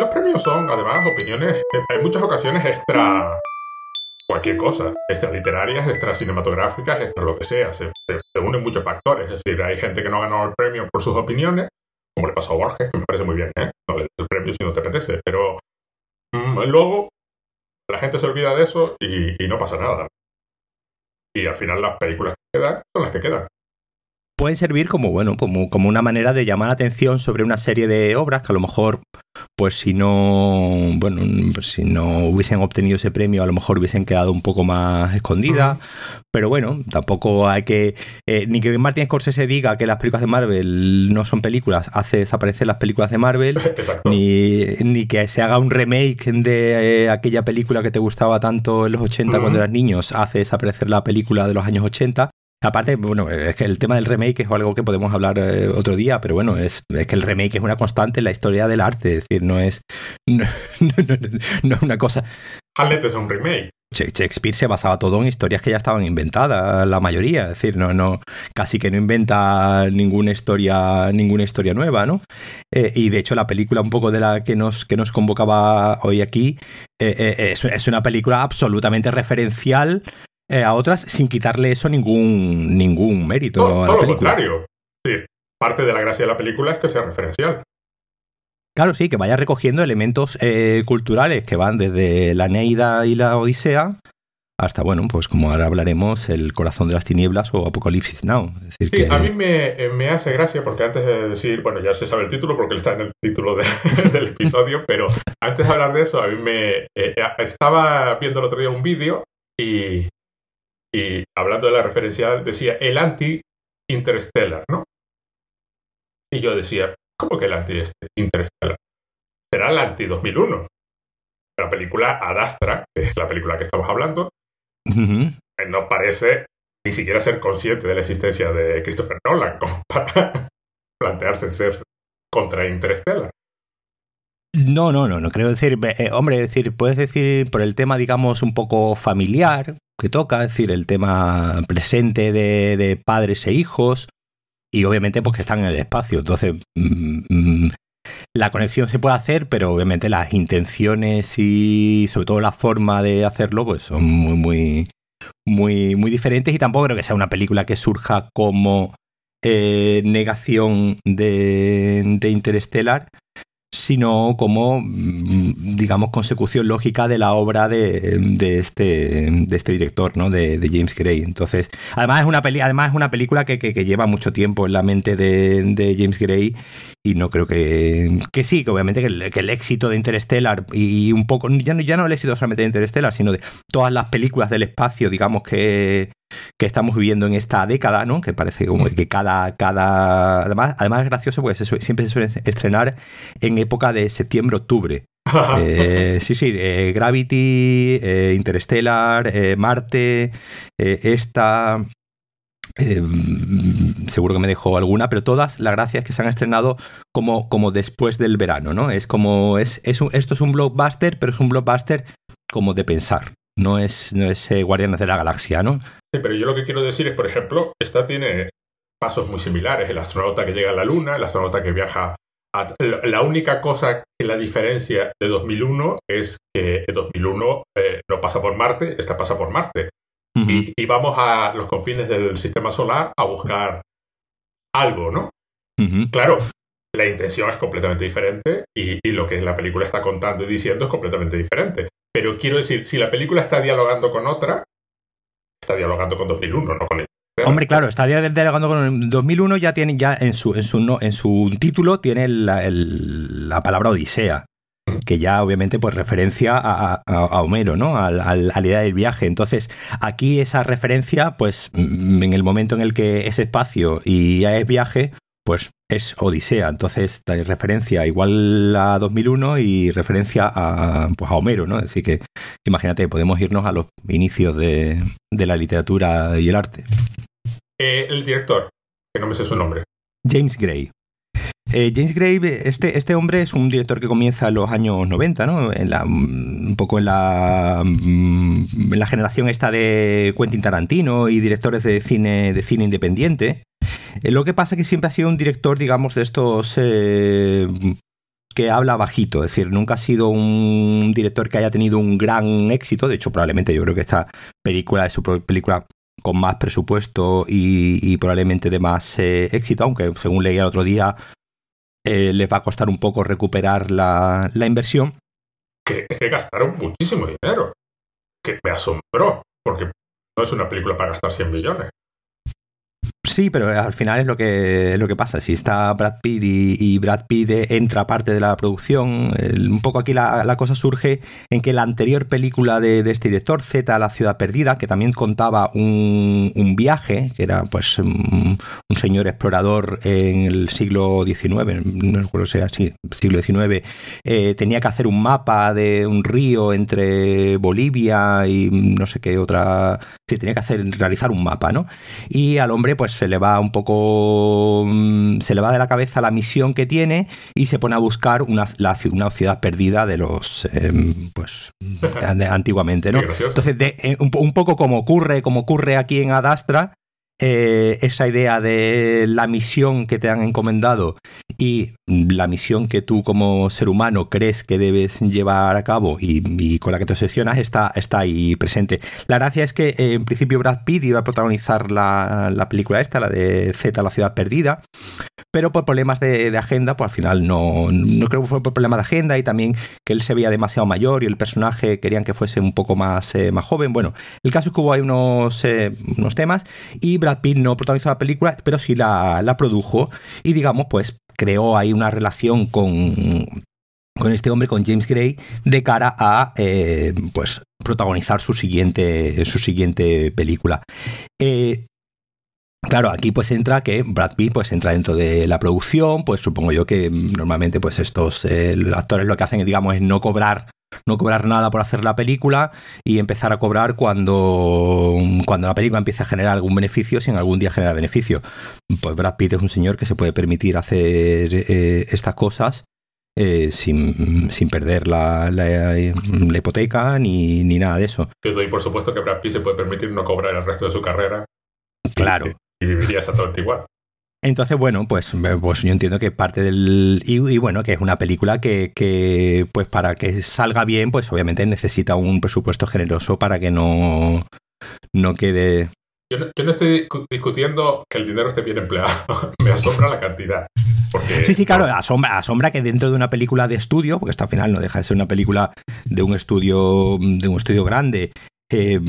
los premios son, además, opiniones, en muchas ocasiones extra cualquier cosa, extra literarias, extra cinematográficas, extra lo que sea. Se, unen muchos factores. Es decir, hay gente que no ha ganado el premio por sus opiniones, como le pasó a Borges, que me parece muy bien, ¿eh? No le des el premio si no te apetece, pero mm, luego la gente se olvida de eso y, y no pasa nada. Y al final las películas que quedan son las que quedan pueden servir como, bueno, como, como una manera de llamar la atención sobre una serie de obras que a lo mejor, pues si no, bueno, si no hubiesen obtenido ese premio, a lo mejor hubiesen quedado un poco más escondidas. Pero bueno, tampoco hay que. Eh, ni que Martin Scorsese diga que las películas de Marvel no son películas, hace desaparecer las películas de Marvel. Ni, ni, que se haga un remake de eh, aquella película que te gustaba tanto en los 80 cuando eras niños, hace desaparecer la película de los años 80. Aparte, bueno, es que el tema del remake es algo que podemos hablar eh, otro día, pero bueno, es, que el remake es una constante en la historia del arte, es decir, no es, no, es una cosa... Hamlet es un remake. Shakespeare se basaba todo en historias que ya estaban inventadas, la mayoría, es decir, no, no, casi que no inventa ninguna historia, ninguna historia nueva, ¿no? Eh, y de hecho la película un poco de la que nos, que nos convocaba hoy aquí eh, es, es, una película absolutamente referencial eh, a otras sin quitarle eso ningún, ningún mérito a la película. lo contrario. Sí, parte de la gracia de la película es que sea referencial. Claro, sí, que vaya recogiendo elementos eh, culturales que van desde la Neida y la Odisea hasta, bueno, pues como ahora hablaremos, El corazón de las tinieblas o Apocalipsis Now. sí, a mí me, me, hace gracia porque antes de decir, bueno, ya se sabe el título porque está en el título del episodio, pero antes de hablar de eso, a mí me... Eh, estaba viendo el otro día un vídeo y, y hablando de la referencia, decía el anti-interstellar, ¿no? Y yo decía, ¿cómo que el anti-interstellar? Será el anti-2001. La película Adastra, que es la película que estamos hablando, no parece ni siquiera ser consciente de la existencia de Christopher Nolan como para plantearse ser contra Interstellar. No, no, no, no creo decir, eh, hombre, decir, puedes decir por el tema, digamos, un poco familiar, que toca, es decir, el tema presente de, padres e hijos, y obviamente pues que están en el espacio. Entonces, mm, mm, la conexión se puede hacer, pero obviamente las intenciones y sobre todo la forma de hacerlo, pues son muy, muy, muy, muy diferentes. Y tampoco creo que sea una película que surja como eh, negación de, de Interstellar, sino como, mm, digamos, consecución lógica de la obra de, de este, de este director, ¿no? De, de, James Gray. Entonces, además es una, peli además es una película que, que, lleva mucho tiempo en la mente de James Gray y no creo que, que sí, que obviamente que el, que el éxito de Interstellar y, un poco, ya no, ya no el éxito solamente de Interstellar, sino de todas las películas del espacio, digamos, que, que estamos viviendo en esta década, ¿no? Que parece como que cada, cada, además, además es gracioso porque siempre se suelen estrenar en época de septiembre-octubre. Eh, sí, sí, eh, Gravity, eh, Interstellar, Marte, esta, seguro que me dejó alguna, pero todas, la gracia es que se han estrenado como, como después del verano, ¿no? Es como, es, es esto es un blockbuster, pero es un blockbuster como de pensar, no es, no es Guardianes de la Galaxia, ¿no? Sí, pero yo lo que quiero decir es, por ejemplo, esta tiene pasos muy similares. El astronauta que llega a la Luna, el astronauta que viaja a... La única cosa que la diferencia de 2001 es que 2001 eh, no pasa por Marte, esta pasa por Marte. Y, vamos a los confines del sistema solar a buscar algo, ¿no? Claro, la intención es completamente diferente y, y, lo que la película está contando y diciendo es completamente diferente. Pero quiero decir, si la película está dialogando con otra, está dialogando con 2001, no con Hombre, claro, está dialogando con 2001, ya tiene, ya en su, en su, en su título tiene la, la palabra Odisea, que ya obviamente pues referencia a, a, Homero, ¿no? A, a, la idea del viaje. Entonces, aquí esa referencia, pues mm, en el momento en el que es espacio y ya es viaje, pues es Odisea. Entonces, da referencia igual a 2001 y referencia a, pues a Homero, ¿no? Es decir, que imagínate, podemos irnos a los inicios de, la literatura y el arte. Eh, el director, que no me sé su nombre. James Gray. Eh, James Gray, este, este hombre es un director que comienza en los años 90, ¿no? La, un poco en la, en la generación esta de Quentin Tarantino y directores de cine, de cine independiente. Eh, lo que pasa es que siempre ha sido un director, digamos, de estos que habla bajito, es decir, nunca ha sido un director que haya tenido un gran éxito, de hecho probablemente yo creo que esta película es su película con más presupuesto y, probablemente de más eh, éxito, aunque según leía el otro día eh, les va a costar un poco recuperar la, inversión. Que, que gastaron muchísimo dinero, que me asombró, porque no es una película para gastar 100 millones. Sí, pero al final es lo que, lo que pasa. Si está Brad Pitt y, Brad Pitt entra parte de la producción, un poco aquí la, cosa surge en que la anterior película de, este director, Z, La ciudad perdida, que también contaba un, viaje, que era pues un, señor explorador en el siglo XIX, no recuerdo si era así, siglo XIX, eh, tenía que hacer un mapa de un río entre Bolivia y no sé qué otra... Sí, tenía que hacer, realizar un mapa, ¿no? Y al hombre pues se le va un poco, mm, se le va de la cabeza la misión que tiene y se pone a buscar una, una ciudad perdida de los, em, pues, antiguamente, ¿no? Entonces, eh, un, un, poco como ocurre, como ocurre aquí en Adastra, eh, esa idea de la misión que te han encomendado y la misión que tú como ser humano crees que debes llevar a cabo y, con la que te obsesionas está, está ahí presente. La gracia es que eh, en principio Brad Pitt iba a protagonizar la, la película esta, la de Z, la ciudad perdida, pero por problemas de, agenda, pues al final no, no creo que fue por problemas de agenda y también que él se veía demasiado mayor y el personaje querían que fuese un poco más, eh, más joven. Bueno, el caso es que hubo ahí unos, unos temas y Brad Brad Pitt no protagonizó la película, pero sí la, produjo y digamos, pues creó ahí una relación con, con este hombre, con James Gray, de cara a eh, pues protagonizar su siguiente, su siguiente película. Eh, claro, aquí pues entra que Brad Pitt pues entra dentro de la producción, pues supongo yo que normalmente pues estos eh, actores lo que hacen digamos es no cobrar no cobrar nada por hacer la película y empezar a cobrar cuando, cuando la película empiece a generar algún beneficio, si en algún día genera beneficio. Pues Brad Pitt es un señor que se puede permitir hacer eh, estas cosas eh, sin, sin, perder la, la, hipoteca ni, ni, nada de eso. Y por supuesto que Brad Pitt se puede permitir no cobrar el resto de su carrera. Claro. Y, y viviría exactamente igual. Entonces, bueno, pues, pues yo entiendo que parte del... Y, bueno, que es una película que, que, pues para que salga bien, pues obviamente necesita un presupuesto generoso para que no, no quede... Yo no, yo no estoy discutiendo que el dinero esté bien empleado, me asombra la cantidad. sí, sí, claro, asombra, asombra que dentro de una película de estudio, porque esto al final no deja de ser una película de un estudio, de un estudio grande, eh,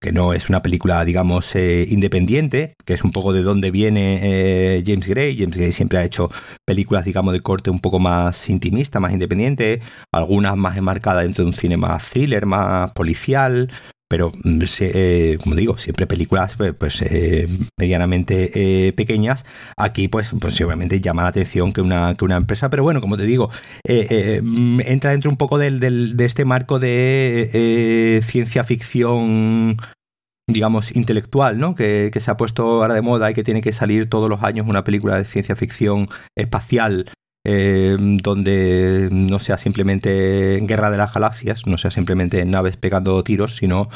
que no es una película, digamos, eh, independiente, que es un poco de dónde viene eh, James Gray. James Gray siempre ha hecho películas, digamos, de corte un poco más intimista, más independiente, algunas más enmarcadas dentro de un cine más thriller, más policial, pero mm, eh, como digo, siempre películas pues, pues eh, medianamente eh, pequeñas. Aquí, pues, pues obviamente llama la atención que una, que una empresa, pero bueno, como te digo, mm, entra dentro un poco del, de este marco de ciencia ficción digamos, intelectual, ¿no? Que, que, se ha puesto ahora de moda y que tiene que salir todos los años una película de ciencia ficción espacial eh, donde no sea simplemente guerra de las galaxias, no sea simplemente naves pegando tiros, sino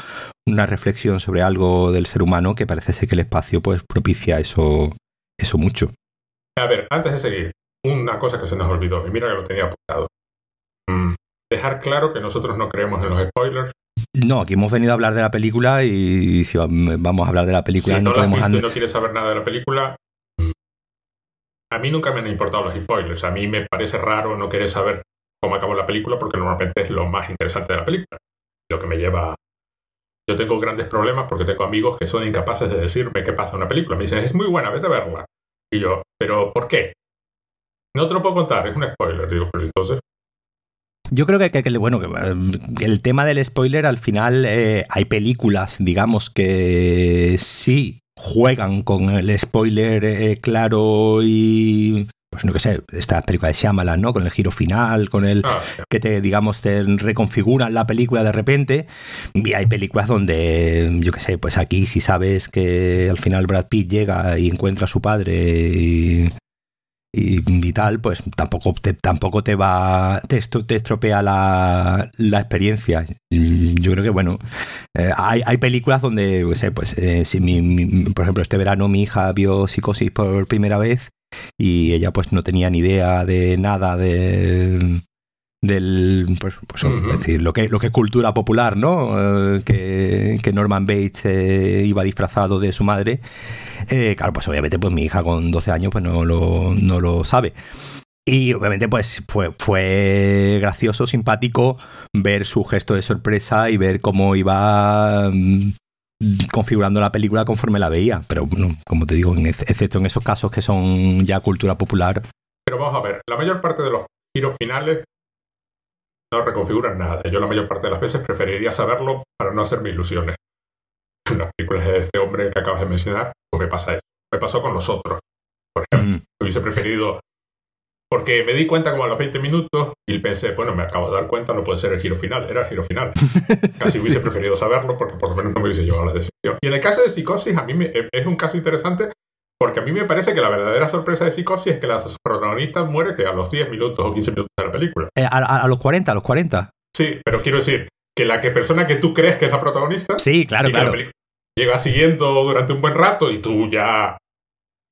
una reflexión sobre algo del ser humano que parece ser que el espacio pues propicia eso, eso mucho. A ver, antes de seguir, una cosa que se nos olvidó, y mira que lo tenía apuntado. Mm, dejar claro que nosotros no creemos en los spoilers. No, aquí hemos venido a hablar de la película y si vamos a hablar de la película si no, podemos... Si no quieres saber nada de la película, a mí nunca me han importado los spoilers. A mí me parece raro no querer saber cómo acabó la película porque normalmente es lo más interesante de la película. Lo que me lleva... Yo tengo grandes problemas porque tengo amigos que son incapaces de decirme qué pasa en una película. Me dicen, es muy buena, vete a verla. Y yo, ¿pero por qué? No te lo puedo contar, es un spoiler. Digo, pero entonces... Yo creo que, bueno, que el tema del spoiler al final eh, hay películas, digamos, que sí juegan con el spoiler eh, claro y pues no que sé, esta película de Shyamalan, ¿no? Con el giro final, con el ah, que te, digamos, te reconfiguran la película de repente. Y hay películas donde, yo qué sé, pues aquí si sabes que al final Brad Pitt llega y encuentra a su padre y, y, tal, pues tampoco te, tampoco te va, te, estropea la, la, experiencia. Yo creo que, bueno, eh, hay, hay, películas donde, pues, eh, si mi, por ejemplo, este verano mi hija vio Psicosis por primera vez y ella pues no tenía ni idea de nada de del pues, pues decir lo que lo que es cultura popular no eh, que, Norman Bates eh, iba disfrazado de su madre eh, claro pues obviamente pues mi hija con 12 años pues no lo, no lo sabe y obviamente pues fue, fue gracioso simpático ver su gesto de sorpresa y ver cómo iba mm, configurando la película conforme la veía pero como te digo excepto en esos casos que son ya cultura popular pero vamos a ver la mayor parte de los giros finales no reconfiguran nada. Yo la mayor parte de las veces preferiría saberlo para no hacerme ilusiones. En las películas de este hombre que acabas de mencionar, pues me pasa eso. Me pasó con los otros. Por ejemplo, hubiese preferido... Porque me di cuenta como a los 20 minutos y pensé, bueno, me acabo de dar cuenta, no puede ser el giro final, era el giro final. Casi hubiese preferido saberlo porque por lo menos no me hubiese llevado la decisión. Y en el caso de Psicosis, a mí me, es un caso interesante porque a mí me parece que la verdadera sorpresa de Psicosis es que la protagonista muere que a los 10 minutos o 15 minutos de la película. Eh, a, los 40, a los 40. Sí, pero quiero decir que la que persona que tú crees que es la protagonista. Sí, claro, claro. Llega siguiendo durante un buen rato y tú ya.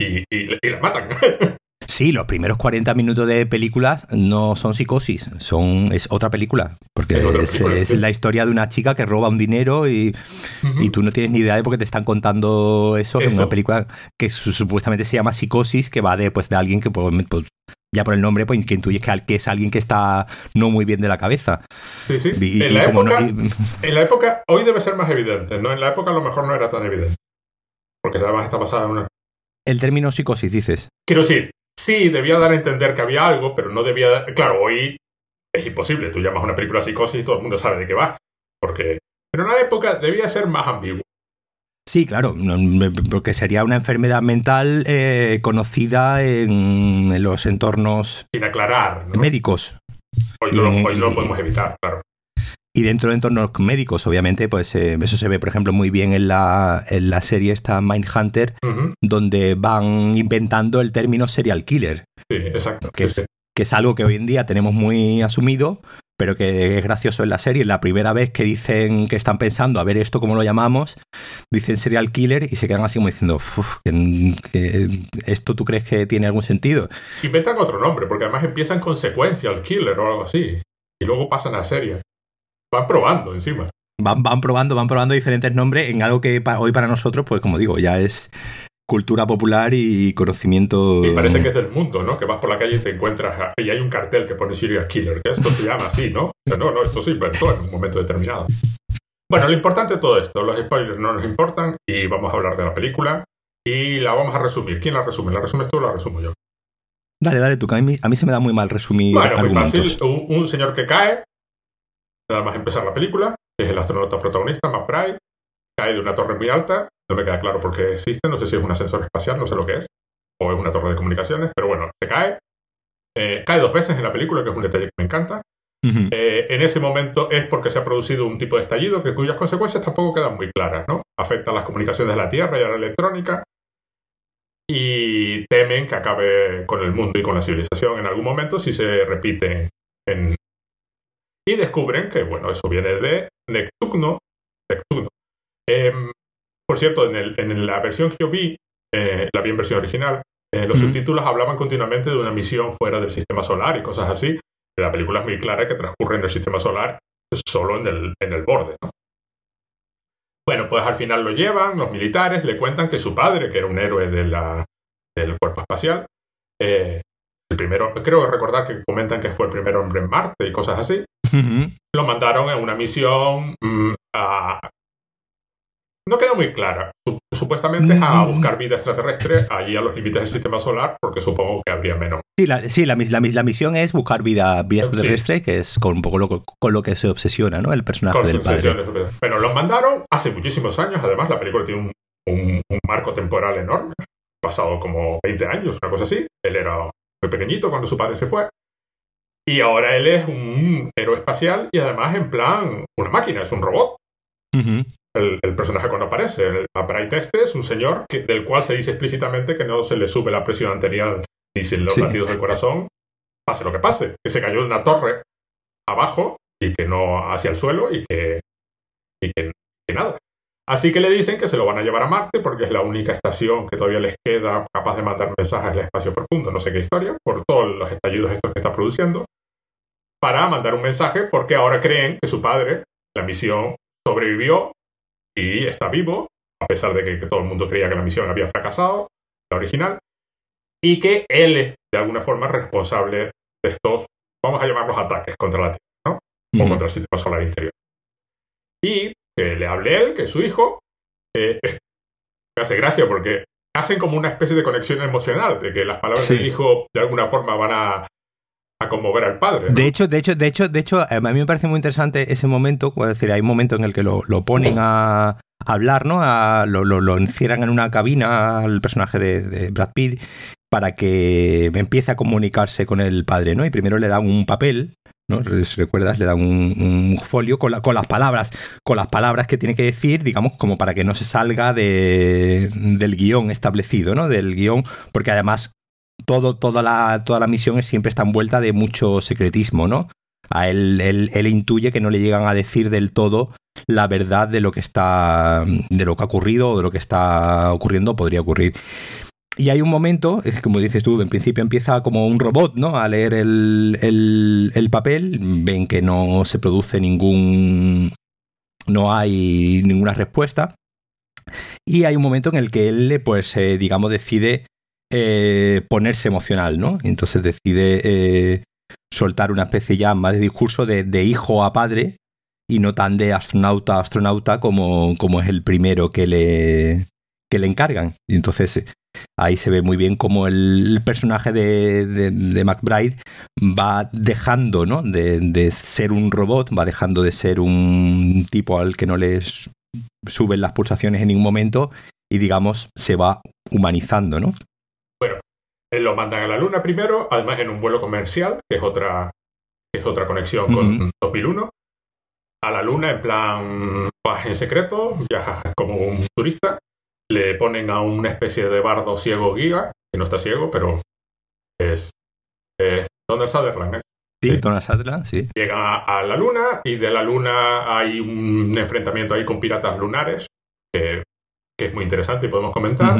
y, y, y la matan. Sí, los primeros 40 minutos de películas no son psicosis, son es otra película. Porque es, la historia de una chica que roba un dinero y, tú no tienes ni idea de por qué te están contando eso, Es una película que supuestamente se llama psicosis, que va de, pues, de alguien que pues ya por el nombre, pues que intuyes que, es alguien que está no muy bien de la cabeza. Sí, sí. en, la época, en la época, hoy debe ser más evidente, ¿no? En la época a lo mejor no era tan evidente. Porque además está basada en una. El término psicosis, dices. Quiero decir, sí, debía dar a entender que había algo, pero no debía... Claro, hoy es imposible. Tú llamas a una película psicosis y todo el mundo sabe de qué va. Porque... Pero en la época debía ser más ambiguo. Sí, claro, porque sería una enfermedad mental eh, conocida en, los entornos... Sin aclarar. Médicos. Hoy no, hoy no lo podemos evitar, claro. Y dentro de entornos médicos, obviamente, pues eh, eso se ve, por ejemplo, muy bien en la, en la serie esta Mindhunter, donde van inventando el término serial killer. Sí, exacto. Que, es, que es algo que hoy en día tenemos muy asumido, pero que es gracioso en la serie. La primera vez que dicen que están pensando a ver esto cómo lo llamamos, dicen serial killer y se quedan así como diciendo, que, ¿esto tú crees que tiene algún sentido? Inventan otro nombre, porque además empiezan con secuencial killer o algo así, y luego pasan a serie. Van probando encima. Van, van probando, van probando diferentes nombres en algo que hoy para nosotros, pues como digo, ya es cultura popular y conocimiento. Y parece que es del mundo, ¿no? Que vas por la calle y te encuentras y hay un cartel que pone Serial Killer, que esto se llama así, ¿no? no, no, esto se inventó en un momento determinado. Bueno, lo importante de todo esto, los spoilers no nos importan y vamos a hablar de la película y la vamos a resumir. ¿Quién la resume? ¿La resumes tú o la resumo yo? Dale, dale tú, que a mí, a mí se me da muy mal resumir. Bueno, muy fácil. un señor que cae, Nada más empezar la película, es el astronauta protagonista, Matt Pride, cae de una torre muy alta, no me queda claro por qué existe, no sé si es un ascensor espacial, no sé lo que es, o es una torre de comunicaciones, pero bueno, se cae. Eh, cae dos veces en la película, que es un detalle que me encanta. Eh, en ese momento es porque se ha producido un tipo de estallido que cuyas consecuencias tampoco quedan muy claras, ¿no? Afecta a las comunicaciones de la Tierra y a la electrónica y temen que acabe con el mundo y con la civilización en algún momento si se repite en, y descubren que, bueno, eso viene de Neptuno. Em, por cierto, en, la versión que yo vi, eh, la vi en versión original, eh, los subtítulos hablaban continuamente de una misión fuera del sistema solar y cosas así. La película es muy clara que transcurre en el sistema solar solo en el, en el borde. Bueno, pues al final lo llevan, los militares le cuentan que su padre, que era un héroe de la, del cuerpo espacial, eh, el primero, creo recordar que comentan que fue el primer hombre en Marte y cosas así, lo mandaron en una misión mm, a... No queda muy clara. Supuestamente a buscar vida extraterrestre allí a los límites del sistema solar, porque supongo que habría menos. Sí, la, sí, la, la, misión es buscar vida, vida extraterrestre, que es con un poco lo, con lo que se obsesiona, ¿no? El personaje del padre. Bueno, los mandaron hace muchísimos años, además la película tiene un, un marco temporal enorme, pasado como 20 años, una cosa así. Él era muy pequeñito cuando su padre se fue. Y ahora él es un héroe espacial y además en plan una máquina, es un robot. El, personaje cuando aparece, el Bright este es un señor que, del cual se dice explícitamente que no se le sube la presión arterial ni sin los latidos del corazón, pase lo que pase, que se cayó de una torre abajo y que no hacia el suelo y que, y que, nada. Así que le dicen que se lo van a llevar a Marte porque es la única estación que todavía les queda capaz de mandar mensajes al espacio profundo, no sé qué historia, por todos los estallidos estos que está produciendo, para mandar un mensaje porque ahora creen que su padre, la misión, sobrevivió y está vivo, a pesar de que, todo el mundo creía que la misión había fracasado, la original, y que él es de alguna forma responsable de estos, vamos a llamarlos ataques contra la Tierra, ¿no? O contra el sistema solar interior. Y que le hable él, que su hijo, eh, me hace gracia porque hacen como una especie de conexión emocional, de que las palabras del hijo de alguna forma van a, a conmover al padre. De hecho, de hecho, de hecho, de hecho, a mí me parece muy interesante ese momento, es decir, hay un momento en el que lo, ponen a, hablar, ¿no? lo, lo, encierran en una cabina al personaje de, Brad Pitt para que empiece a comunicarse con el padre, ¿no? Y primero le dan un papel ¿no? Si recuerdas, le dan un, folio con, con, las palabras, con las palabras que tiene que decir, digamos, como para que no se salga de, del guion establecido, ¿no? Del guion, porque además todo, toda, la, toda la misión siempre está envuelta de mucho secretismo, ¿no? A él, él, él, intuye que no le llegan a decir del todo la verdad de lo que está, de lo que ha ocurrido o de lo que está ocurriendo podría ocurrir. Y hay un momento, como dices tú, en principio empieza como un robot, ¿no? A leer el, el, papel, ven que no se produce ningún. no hay ninguna respuesta. Y hay un momento en el que él, pues, eh, digamos, decide eh, ponerse emocional, ¿no? Entonces decide eh, soltar una especie ya más de discurso de, de, hijo a padre y no tan de astronauta a astronauta como, como es el primero que le, que le encargan. Y entonces Ahí se ve muy bien cómo el personaje de, de, McBride va dejando ¿no? de, ser un robot, va dejando de ser un tipo al que no le suben las pulsaciones en ningún momento y digamos se va humanizando, ¿no? Lo mandan a la Luna primero, además en un vuelo comercial, que es otra, es otra conexión con 2001. A la Luna en plan en secreto, viaja como un turista le ponen a una especie de bardo ciego guía, que no está ciego, pero es Donald Sutherland. ¿eh? Sí, Donald Sutherland, sí. Llega a la Luna y de la Luna hay un enfrentamiento ahí con piratas lunares, que, es muy interesante y podemos comentar.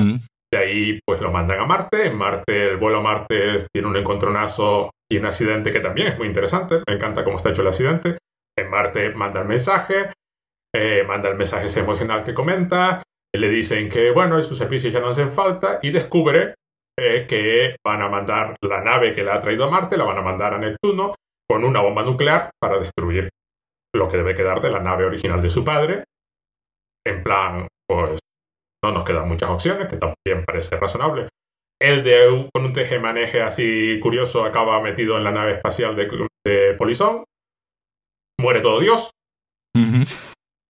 De ahí pues lo mandan a Marte. En Marte, el vuelo a Marte tiene un encontronazo y un accidente que también es muy interesante. Me encanta cómo está hecho el accidente. En Marte manda el mensaje, eh, manda el mensaje emocional que comenta, le dicen que, bueno, sus servicios ya no hacen falta y descubre eh, que van a mandar la nave que la ha traído a Marte, la van a mandar a Neptuno con una bomba nuclear para destruir lo que debe quedar de la nave original de su padre. En plan, pues no nos quedan muchas opciones, que también parece razonable. El de con un maneje así curioso acaba metido en la nave espacial de, de Polizón. Muere todo Dios.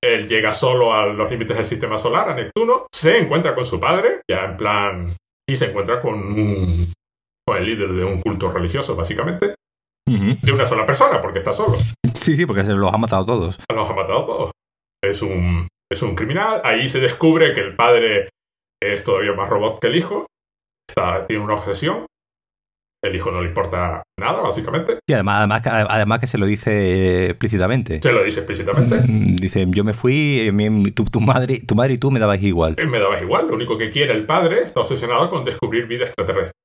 Él llega solo a los límites del sistema solar, a Neptuno, se encuentra con su padre, ya en plan, y se encuentra con, con el líder de un culto religioso, básicamente, de una sola persona, porque está solo. Sí, sí, porque se los ha matado todos. Los ha matado todos. Es un, es un criminal. Ahí se descubre que el padre es todavía más robot que el hijo. Está, tiene una obsesión el hijo no le importa nada, básicamente. Y además, además, que se lo dice explícitamente. Se lo dice explícitamente. Mm, dice, yo me fui, tu, madre, tu madre y tú me dabas igual. Me dabas igual, lo único que quiere el padre está obsesionado con descubrir vida extraterrestre.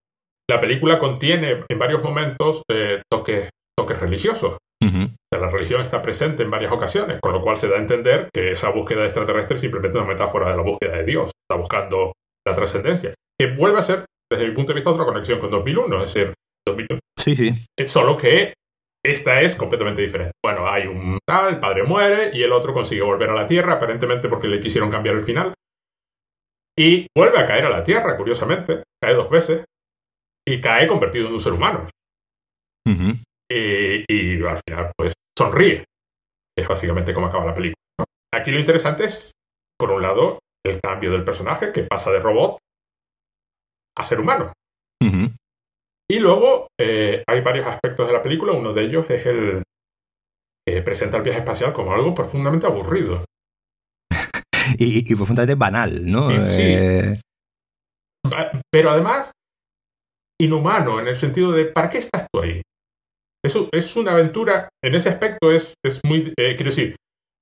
La película contiene en varios momentos eh, toques, toques religiosos. La religión está presente en varias ocasiones, con lo cual se da a entender que esa búsqueda extraterrestre es simplemente una metáfora de la búsqueda de Dios. Está buscando la trascendencia. Que vuelve a ser desde mi punto de vista, otra conexión con 2001, es decir, 2001. Sí, sí. Eh, solo que esta es completamente diferente. Bueno, hay un tal, el padre muere y el otro consigue volver a la Tierra, aparentemente porque le quisieron cambiar el final. Y vuelve a caer a la Tierra, curiosamente. Cae dos veces. Y cae convertido en un ser humano. Y, al final, pues, sonríe. Es básicamente como acaba la película. Aquí lo interesante es, por un lado, el cambio del personaje, que pasa de robot a ser humano. Y luego eh, hay varios aspectos de la película. Uno de ellos es el que presenta el viaje espacial como algo profundamente aburrido. y, profundamente banal, ¿no? Sí. Eh, pero además, inhumano, en el sentido de ¿para qué estás tú ahí? Eso es una aventura, en ese aspecto es, es muy, eh, quiero decir,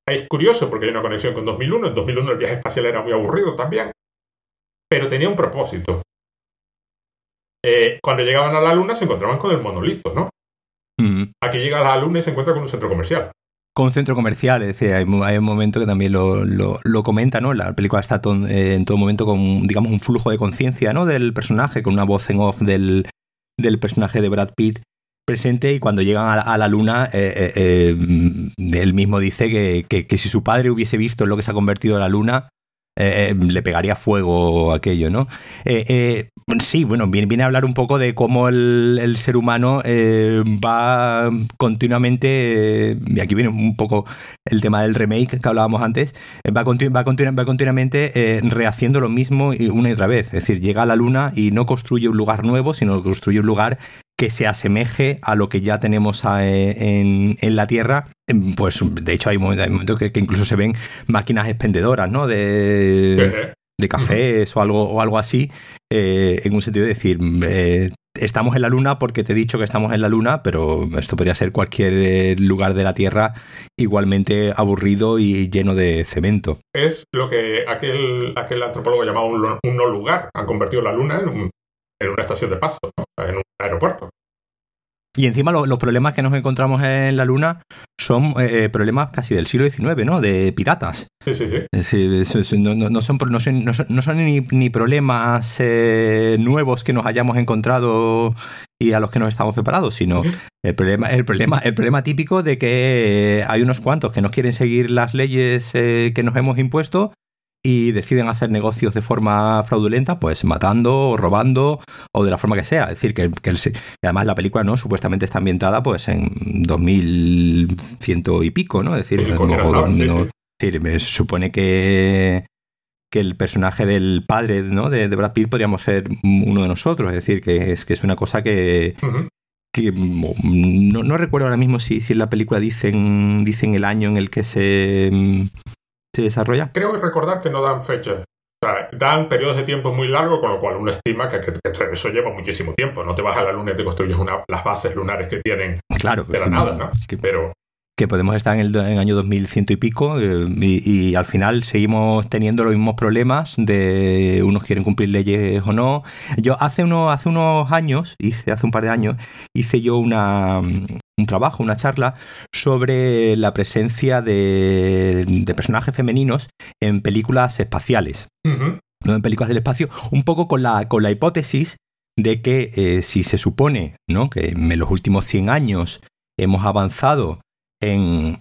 es curioso porque hay una conexión con 2001. En 2001 el viaje espacial era muy aburrido también, pero tenía un propósito. Eh, cuando llegaban a la Luna se encontraban con el monolito, ¿no? Aquí llega a la Luna y se encuentra con un centro comercial. Con un centro comercial, es decir, hay, un momento que también lo, lo, comenta, ¿no? La película está eh, en todo momento con, digamos, un flujo de conciencia, ¿no? Del personaje, con una voz en off del, del personaje de Brad Pitt presente y cuando llegan a, la luna, eh, eh, él mismo dice que, que, si su padre hubiese visto en lo que se ha convertido la luna, eh, le pegaría fuego aquello, ¿no? sí, bueno, viene, a hablar un poco de cómo el, ser humano va continuamente, y aquí viene un poco el tema del remake que hablábamos antes, va, va, va continuamente rehaciendo lo mismo una y otra vez. Es decir, llega a la luna y no construye un lugar nuevo, sino construye un lugar que se asemeje a lo que ya tenemos en, la Tierra. Em, pues de hecho hay momentos que, incluso se ven máquinas expendedoras, ¿no? De, de cafés o algo, o algo así, eh, en un sentido de decir, eh, estamos en la Luna porque te he dicho que estamos en la Luna, pero esto podría ser cualquier eh, lugar de la Tierra igualmente aburrido y lleno de cemento. Es lo que aquel, aquel antropólogo llamaba un, no lugar. Han convertido la Luna en, en una estación de paso, en un aeropuerto. Y encima los problemas que nos encontramos en la Luna son eh, eh, problemas casi del siglo XIX, ¿no? De piratas. Sí, sí, sí. Es decir, no, son, no, son, ni, problemas eh, nuevos que nos hayamos encontrado y a los que nos estamos preparados, sino el problema, el problema, el problema típico de que hay unos cuantos que no quieren seguir las leyes que nos hemos impuesto y deciden hacer negocios de forma fraudulenta, pues matando, o robando o de la forma que sea. Es decir, que, además la película no supuestamente está ambientada pues en 2100 y pico, ¿no? Es decir, se supone que que el personaje del padre ¿no? de, Brad Pitt podríamos ser uno de nosotros. Es decir, que es, que es una cosa que, no, recuerdo ahora mismo si, si en la película dicen, dicen el año en el que se, se desarrolla? Creo que recordar que no dan fecha. O sea, dan periodos de tiempo muy largos, con lo cual uno estima que, eso lleva muchísimo tiempo. No te vas a la luna y te construyes una, las bases lunares que tienen claro, de la nada, ¿no? Pero que podemos estar en el, año 2100 y pico eh, y, al final seguimos teniendo los mismos problemas de unos quieren cumplir leyes o no. Yo hace unos, hace unos años, hice hace un par de años, hice yo una, un trabajo, una charla sobre la presencia de, personajes femeninos en películas espaciales. ¿no? En películas del espacio, un poco con la, con la hipótesis de que eh, si se supone ¿no? que en los últimos 100 años hemos avanzado en,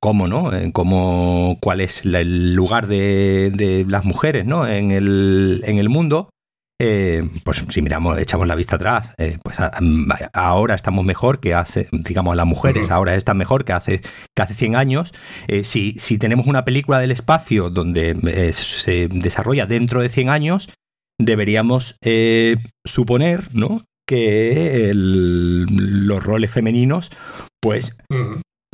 cómo, ¿no? En cómo, cuál es el lugar de, las mujeres, ¿no? En el, en el mundo. Eh, pues si miramos, echamos la vista atrás, eh, pues ahora estamos mejor que hace, digamos, las mujeres ahora están mejor que hace, que hace 100 años. Eh, si, si, tenemos una película del espacio donde se desarrolla dentro de 100 años, deberíamos suponer, ¿no? Que los roles femeninos, pues,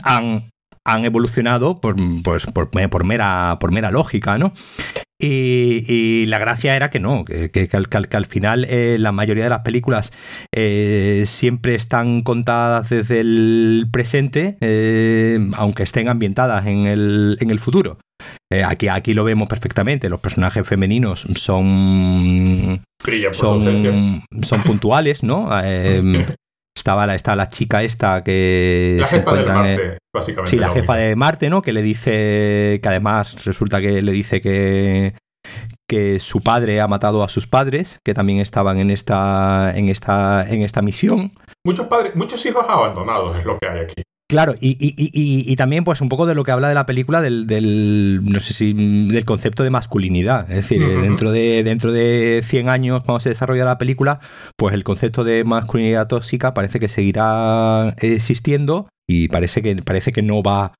han, han evolucionado por, pues, por, por, mera, por mera lógica, ¿no? Y, la gracia era que no, que, que, al, final eh, la mayoría de las películas eh, siempre están contadas desde el presente, eh, aunque estén ambientadas en el, en el futuro. aquí, aquí lo vemos perfectamente, los personajes femeninos son, son, son puntuales, ¿no? Estaba la, está la chica esta que la jefa de Marte, básicamente. Sí, la jefa de Marte, ¿no? Que le dice que además resulta que le dice que que su padre ha matado a sus padres, que también estaban en esta en esta en esta misión. Muchos padres, muchos hijos abandonados es lo que hay aquí. Claro, y, y, y, y, también pues un poco de lo que habla de la película del, del no sé si del concepto de masculinidad. Es decir, dentro de dentro de 100 años cuando se desarrolla la película, pues el concepto de masculinidad tóxica parece que seguirá existiendo y parece que parece que no va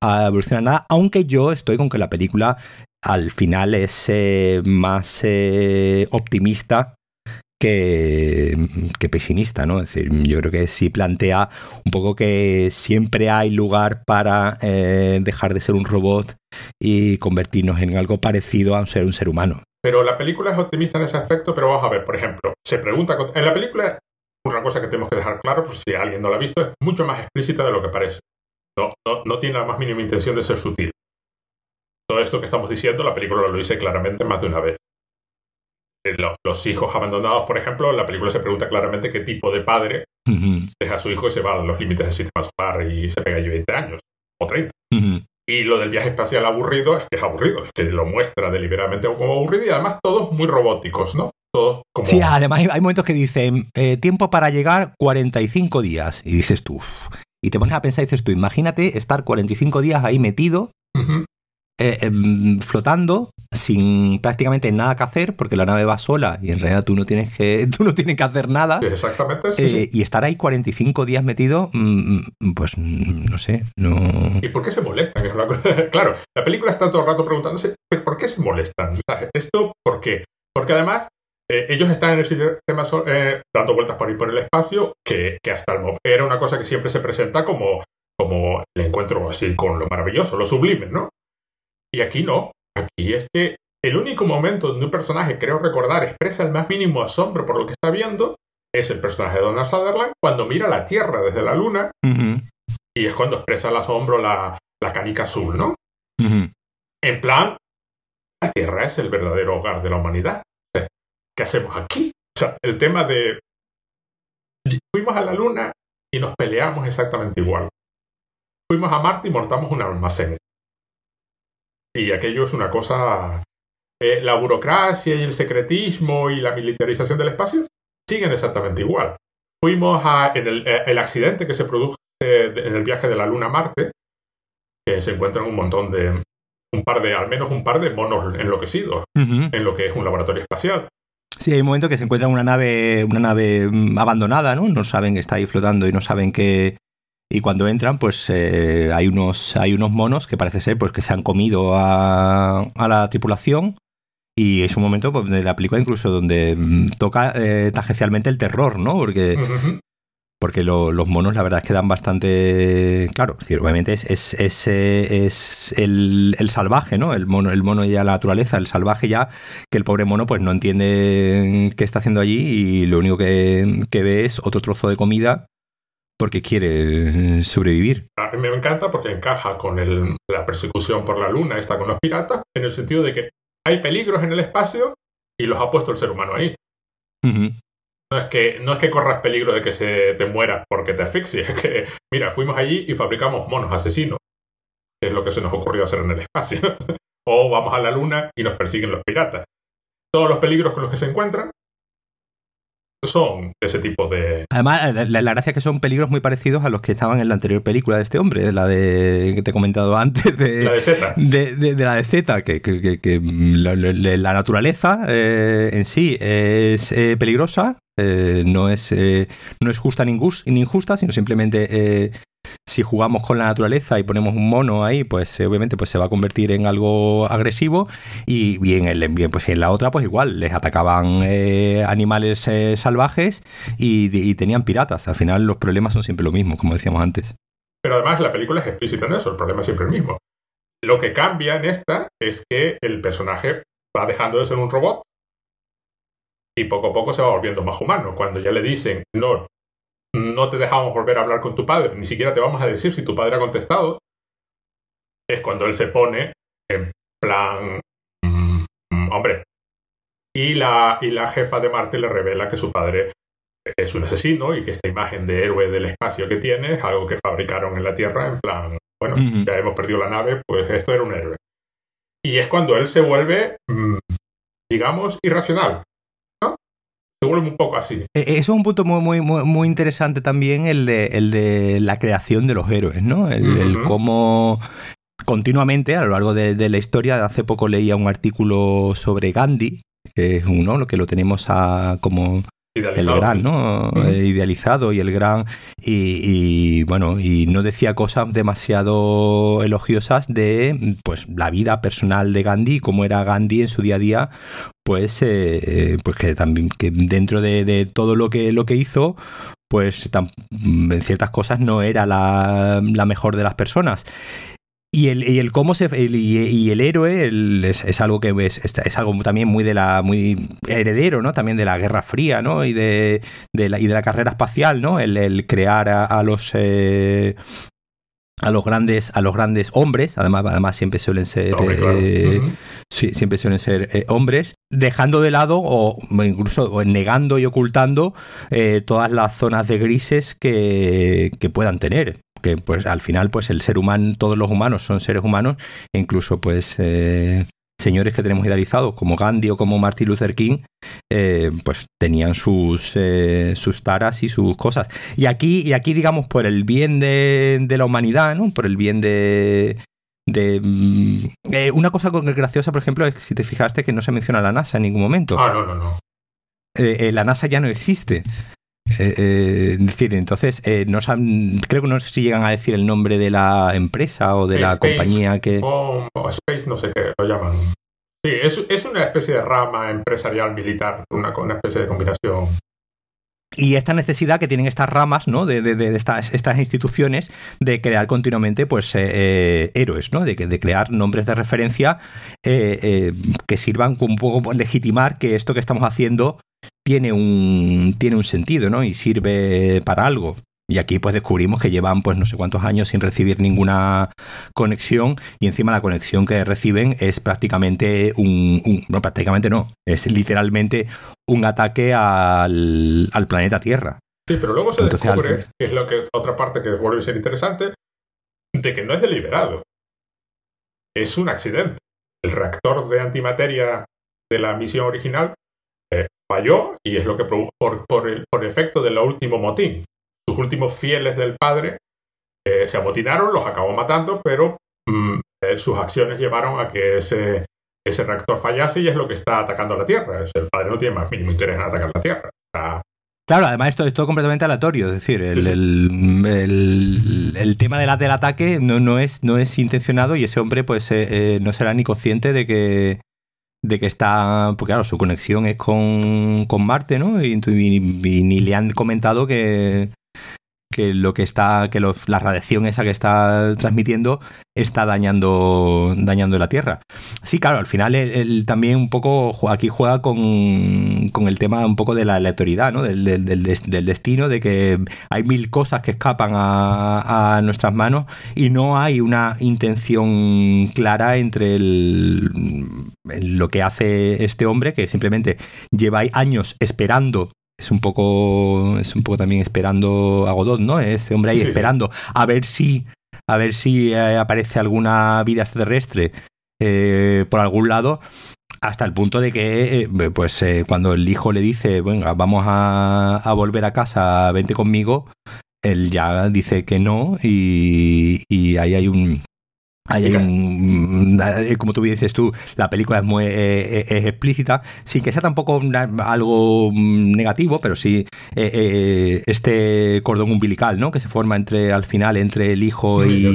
a evolucionar nada, aunque yo estoy con que la película al final es eh, más eh, optimista que, pesimista, ¿no? Es decir, yo creo que sí plantea un poco que siempre hay lugar para eh, dejar de ser un robot y convertirnos en algo parecido a ser un ser humano. Pero la película es optimista en ese aspecto, pero vamos a ver, por ejemplo, se pregunta, en la película, una cosa que tenemos que dejar claro, por si alguien no la ha visto, es mucho más explícita de lo que parece. No, no, no tiene la más mínima intención de ser sutil. todo esto que estamos diciendo, la película lo dice claramente más de una vez. Los hijos abandonados, por ejemplo, la película se pregunta claramente qué tipo de padre deja a su hijo y se va a los límites del sistema solar y se pega allí 20 años o 30. Y lo del viaje espacial aburrido es que es aburrido, es que lo muestra deliberadamente como aburrido y además todos muy robóticos, ¿no? Todos como... Sí, además hay, momentos que dicen eh, tiempo para llegar 45 días. Y dices tú, y te pones a pensar y dices tú, imagínate estar 45 días ahí metido eh, em, flotando sin prácticamente nada que hacer porque la nave va sola y en realidad tú no tienes que, tú no tienes que hacer nada. Exactamente. Eh, y estar ahí 45 días metido, mm, mm, pues no sé, no... ¿Y por qué se molestan? claro, la película está todo el rato preguntándose, ¿por qué se molestan? ¿Esto por qué? Porque además eh, ellos están en el sistema dando vueltas por ir por el espacio, que, que hasta el era una cosa que siempre se presenta como, como el encuentro así con lo maravilloso, lo sublime, ¿no? Y aquí no. Aquí es que el único momento donde un personaje, creo recordar, expresa el más mínimo asombro por lo que está viendo es el personaje de Donald Sutherland cuando mira la Tierra desde la Luna y es cuando expresa el asombro la, la canica azul, ¿no? En plan, la Tierra es el verdadero hogar de la humanidad. ¿Qué hacemos aquí? O sea, el tema de... Fuimos a la Luna y nos peleamos exactamente igual. Fuimos a Marte y montamos un almacén. Y aquello es una cosa... Eh, la burocracia y el secretismo y la militarización del espacio siguen exactamente igual. Fuimos a, en el, eh, accidente que se produjo en el viaje de la Luna a Marte, que se encuentran un montón de, un par de, al menos un par de monos enloquecidos en lo que es un laboratorio espacial. Sí, hay un momento que se encuentra una nave, una nave mm, abandonada, ¿no? No saben que está ahí flotando y no saben que, y cuando entran, pues eh, hay, unos, hay unos monos que parece ser pues, que se han comido a, a la tripulación. Y es un momento pues, de la película incluso donde mm, toca eh, tangencialmente el terror, ¿no? Porque, porque los monos la verdad es que dan bastante... Claro, obviamente es, es, es, eh, es el, el, salvaje, ¿no? El mono, el mono ya la naturaleza, el salvaje ya, que el pobre mono pues no entiende qué está haciendo allí y lo único que, que ve es otro trozo de comida porque quiere sobrevivir. A mí me encanta porque encaja con la persecución por la luna, está con los piratas, en el sentido de que hay peligros en el espacio y los ha puesto el ser humano ahí. No es, que, no es que corras peligro de que se te mueras porque te asfixies, es que, mira, fuimos allí y fabricamos monos asesinos. Es lo que se nos ocurrió hacer en el espacio. o vamos a la luna y nos persiguen los piratas. Todos los peligros con los que se encuentran son ese tipo de... Además, la, gracia es que son peligros muy parecidos a los que estaban en la anterior película de este hombre, la de que te he comentado antes, de la de Z. De, la de Z, que, que, la, naturaleza eh, en sí es eh, peligrosa, eh, no, es, no es justa ni injusta, sino simplemente si jugamos con la naturaleza y ponemos un mono ahí, pues eh, obviamente pues se va a convertir en algo agresivo y bien, en, pues la otra pues igual, les atacaban eh, animales eh, salvajes y, tenían piratas. Al final los problemas son siempre lo mismo, como decíamos antes. Pero además la película es explícita en eso, el problema es siempre el mismo. Lo que cambia en esta es que el personaje va dejando de ser un robot y poco a poco se va volviendo más humano. Cuando ya le dicen, no, no te dejamos volver a hablar con tu padre, ni siquiera te vamos a decir si tu padre ha contestado, es cuando él se pone en plan, mm, hombre, y la, y la jefa de Marte le revela que su padre es un asesino y que esta imagen de héroe del espacio que tiene es algo que fabricaron en la Tierra, en plan, bueno, ya hemos perdido la nave, pues esto era un héroe. Y es cuando él se vuelve, mm, digamos, irracional se vuelve un poco así. Eh, eso es un punto muy, muy, muy interesante también, el de, el de la creación de los héroes, ¿no? El, cómo continuamente a lo largo de, la historia, hace poco leía un artículo sobre Gandhi, que es uno, lo que lo tenemos a, como el gran, ¿no? Eh, idealizado y el gran. Y, bueno, y no decía cosas demasiado elogiosas de pues la vida personal de Gandhi, cómo era Gandhi en su día a día, pues, eh, pues que también que dentro de, todo lo que, lo que hizo, pues en ciertas cosas no era la, la mejor de las personas. Y el, y el cómo se y, el héroe es, algo que es, es, algo también muy de la muy heredero no también de la Guerra Fría no y de, de la, y de la carrera espacial no el, crear a, los eh, a los grandes a los grandes hombres. Además además siempre suelen ser eh, sí, siempre suelen ser eh, hombres. Dejando de lado o incluso negando y ocultando eh, todas las zonas de grises que, que puedan tener que pues al final pues el ser humano todos los humanos son seres humanos e incluso pues señores que tenemos idealizados como Gandhi o como Martin Luther King, eh, pues tenían sus, eh, sus taras y sus cosas. Y aquí, y aquí, digamos, por el bien de, la humanidad, ¿no? Por el bien de, de mm, eh, una cosa graciosa, por ejemplo, es que si te fijaste que no se menciona la NASA en ningún momento. Ah, no, no, no. la NASA ya no existe. Es decir, entonces, no creo que no sé si llegan a decir el nombre de la empresa o de la compañía que... Space, no sé qué lo llaman. Sí, es, una especie de rama empresarial militar, una, una especie de combinación y esta necesidad que tienen estas ramas, ¿no? De, de, estas, estas, instituciones de crear continuamente, pues, eh, eh, héroes, ¿no? De, de, crear nombres de referencia eh, que sirvan un poco legitimar que esto que estamos haciendo tiene un, tiene un sentido, ¿no? Y sirve para algo. Y aquí pues descubrimos que llevan pues no sé cuántos años sin recibir ninguna conexión y encima la conexión que reciben es prácticamente un, no prácticamente no, es literalmente un ataque al, planeta Tierra. Sí, pero luego se descubre, que es lo que otra parte que vuelve a ser interesante, de que no es deliberado. Es un accidente. El reactor de antimateria de la misión original eh, falló y es lo que produjo por, por, el, por efecto del último motín sus últimos fieles del padre eh, se amotinaron, los acabó matando, pero mm, eh, sus acciones llevaron a que ese, ese reactor fallase y es lo que está atacando a la Tierra. el padre no tiene más mínimo interés en atacar la Tierra. Claro, además esto es todo completamente aleatorio, es decir, el, el, tema del, del ataque no, no, es, no es intencionado y ese hombre pues eh, no será ni consciente de que, de que está, porque claro, su conexión es con, con Marte, ¿no? y, ni le han comentado que, que lo que está, que la radiación esa que está transmitiendo está dañando, dañando la Tierra. Sí, claro, al final él, también un poco aquí juega con, el tema un poco de la aleatoriedad, ¿no? Del, del, destino, de que hay mil cosas que escapan a, nuestras manos y no hay una intención clara entre el, lo que hace este hombre, que simplemente lleva años esperando es un poco es un poco también esperando a Godot, ¿no? Este hombre ahí esperando a ver si a ver si eh, aparece alguna vida extraterrestre eh, por algún lado hasta el punto de que eh, pues cuando el hijo le dice venga vamos a, a, volver a casa vente conmigo él ya dice que no y, y ahí hay un hay un, eh, como tú dices tú, la película es muy eh, eh, explícita, sin que sea tampoco algo mm, negativo, pero sí este cordón umbilical, ¿no? Que se forma entre al final entre el hijo y,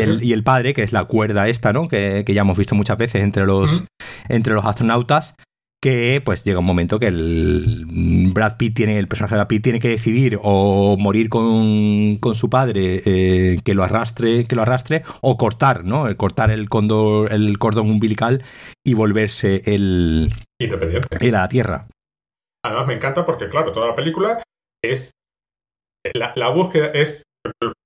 el, y, el, padre, que es la cuerda esta, ¿no? Que, ya hemos visto muchas veces entre los, entre los astronautas que pues llega un momento que el Brad Pitt tiene, el personaje de Brad Pitt tiene que decidir o morir con, su padre eh, que lo arrastre, que lo arrastre, o cortar, ¿no? El cortar el cóndor, el cordón umbilical y volverse el independiente. A la Tierra. Además me encanta porque, claro, toda la película es la, búsqueda es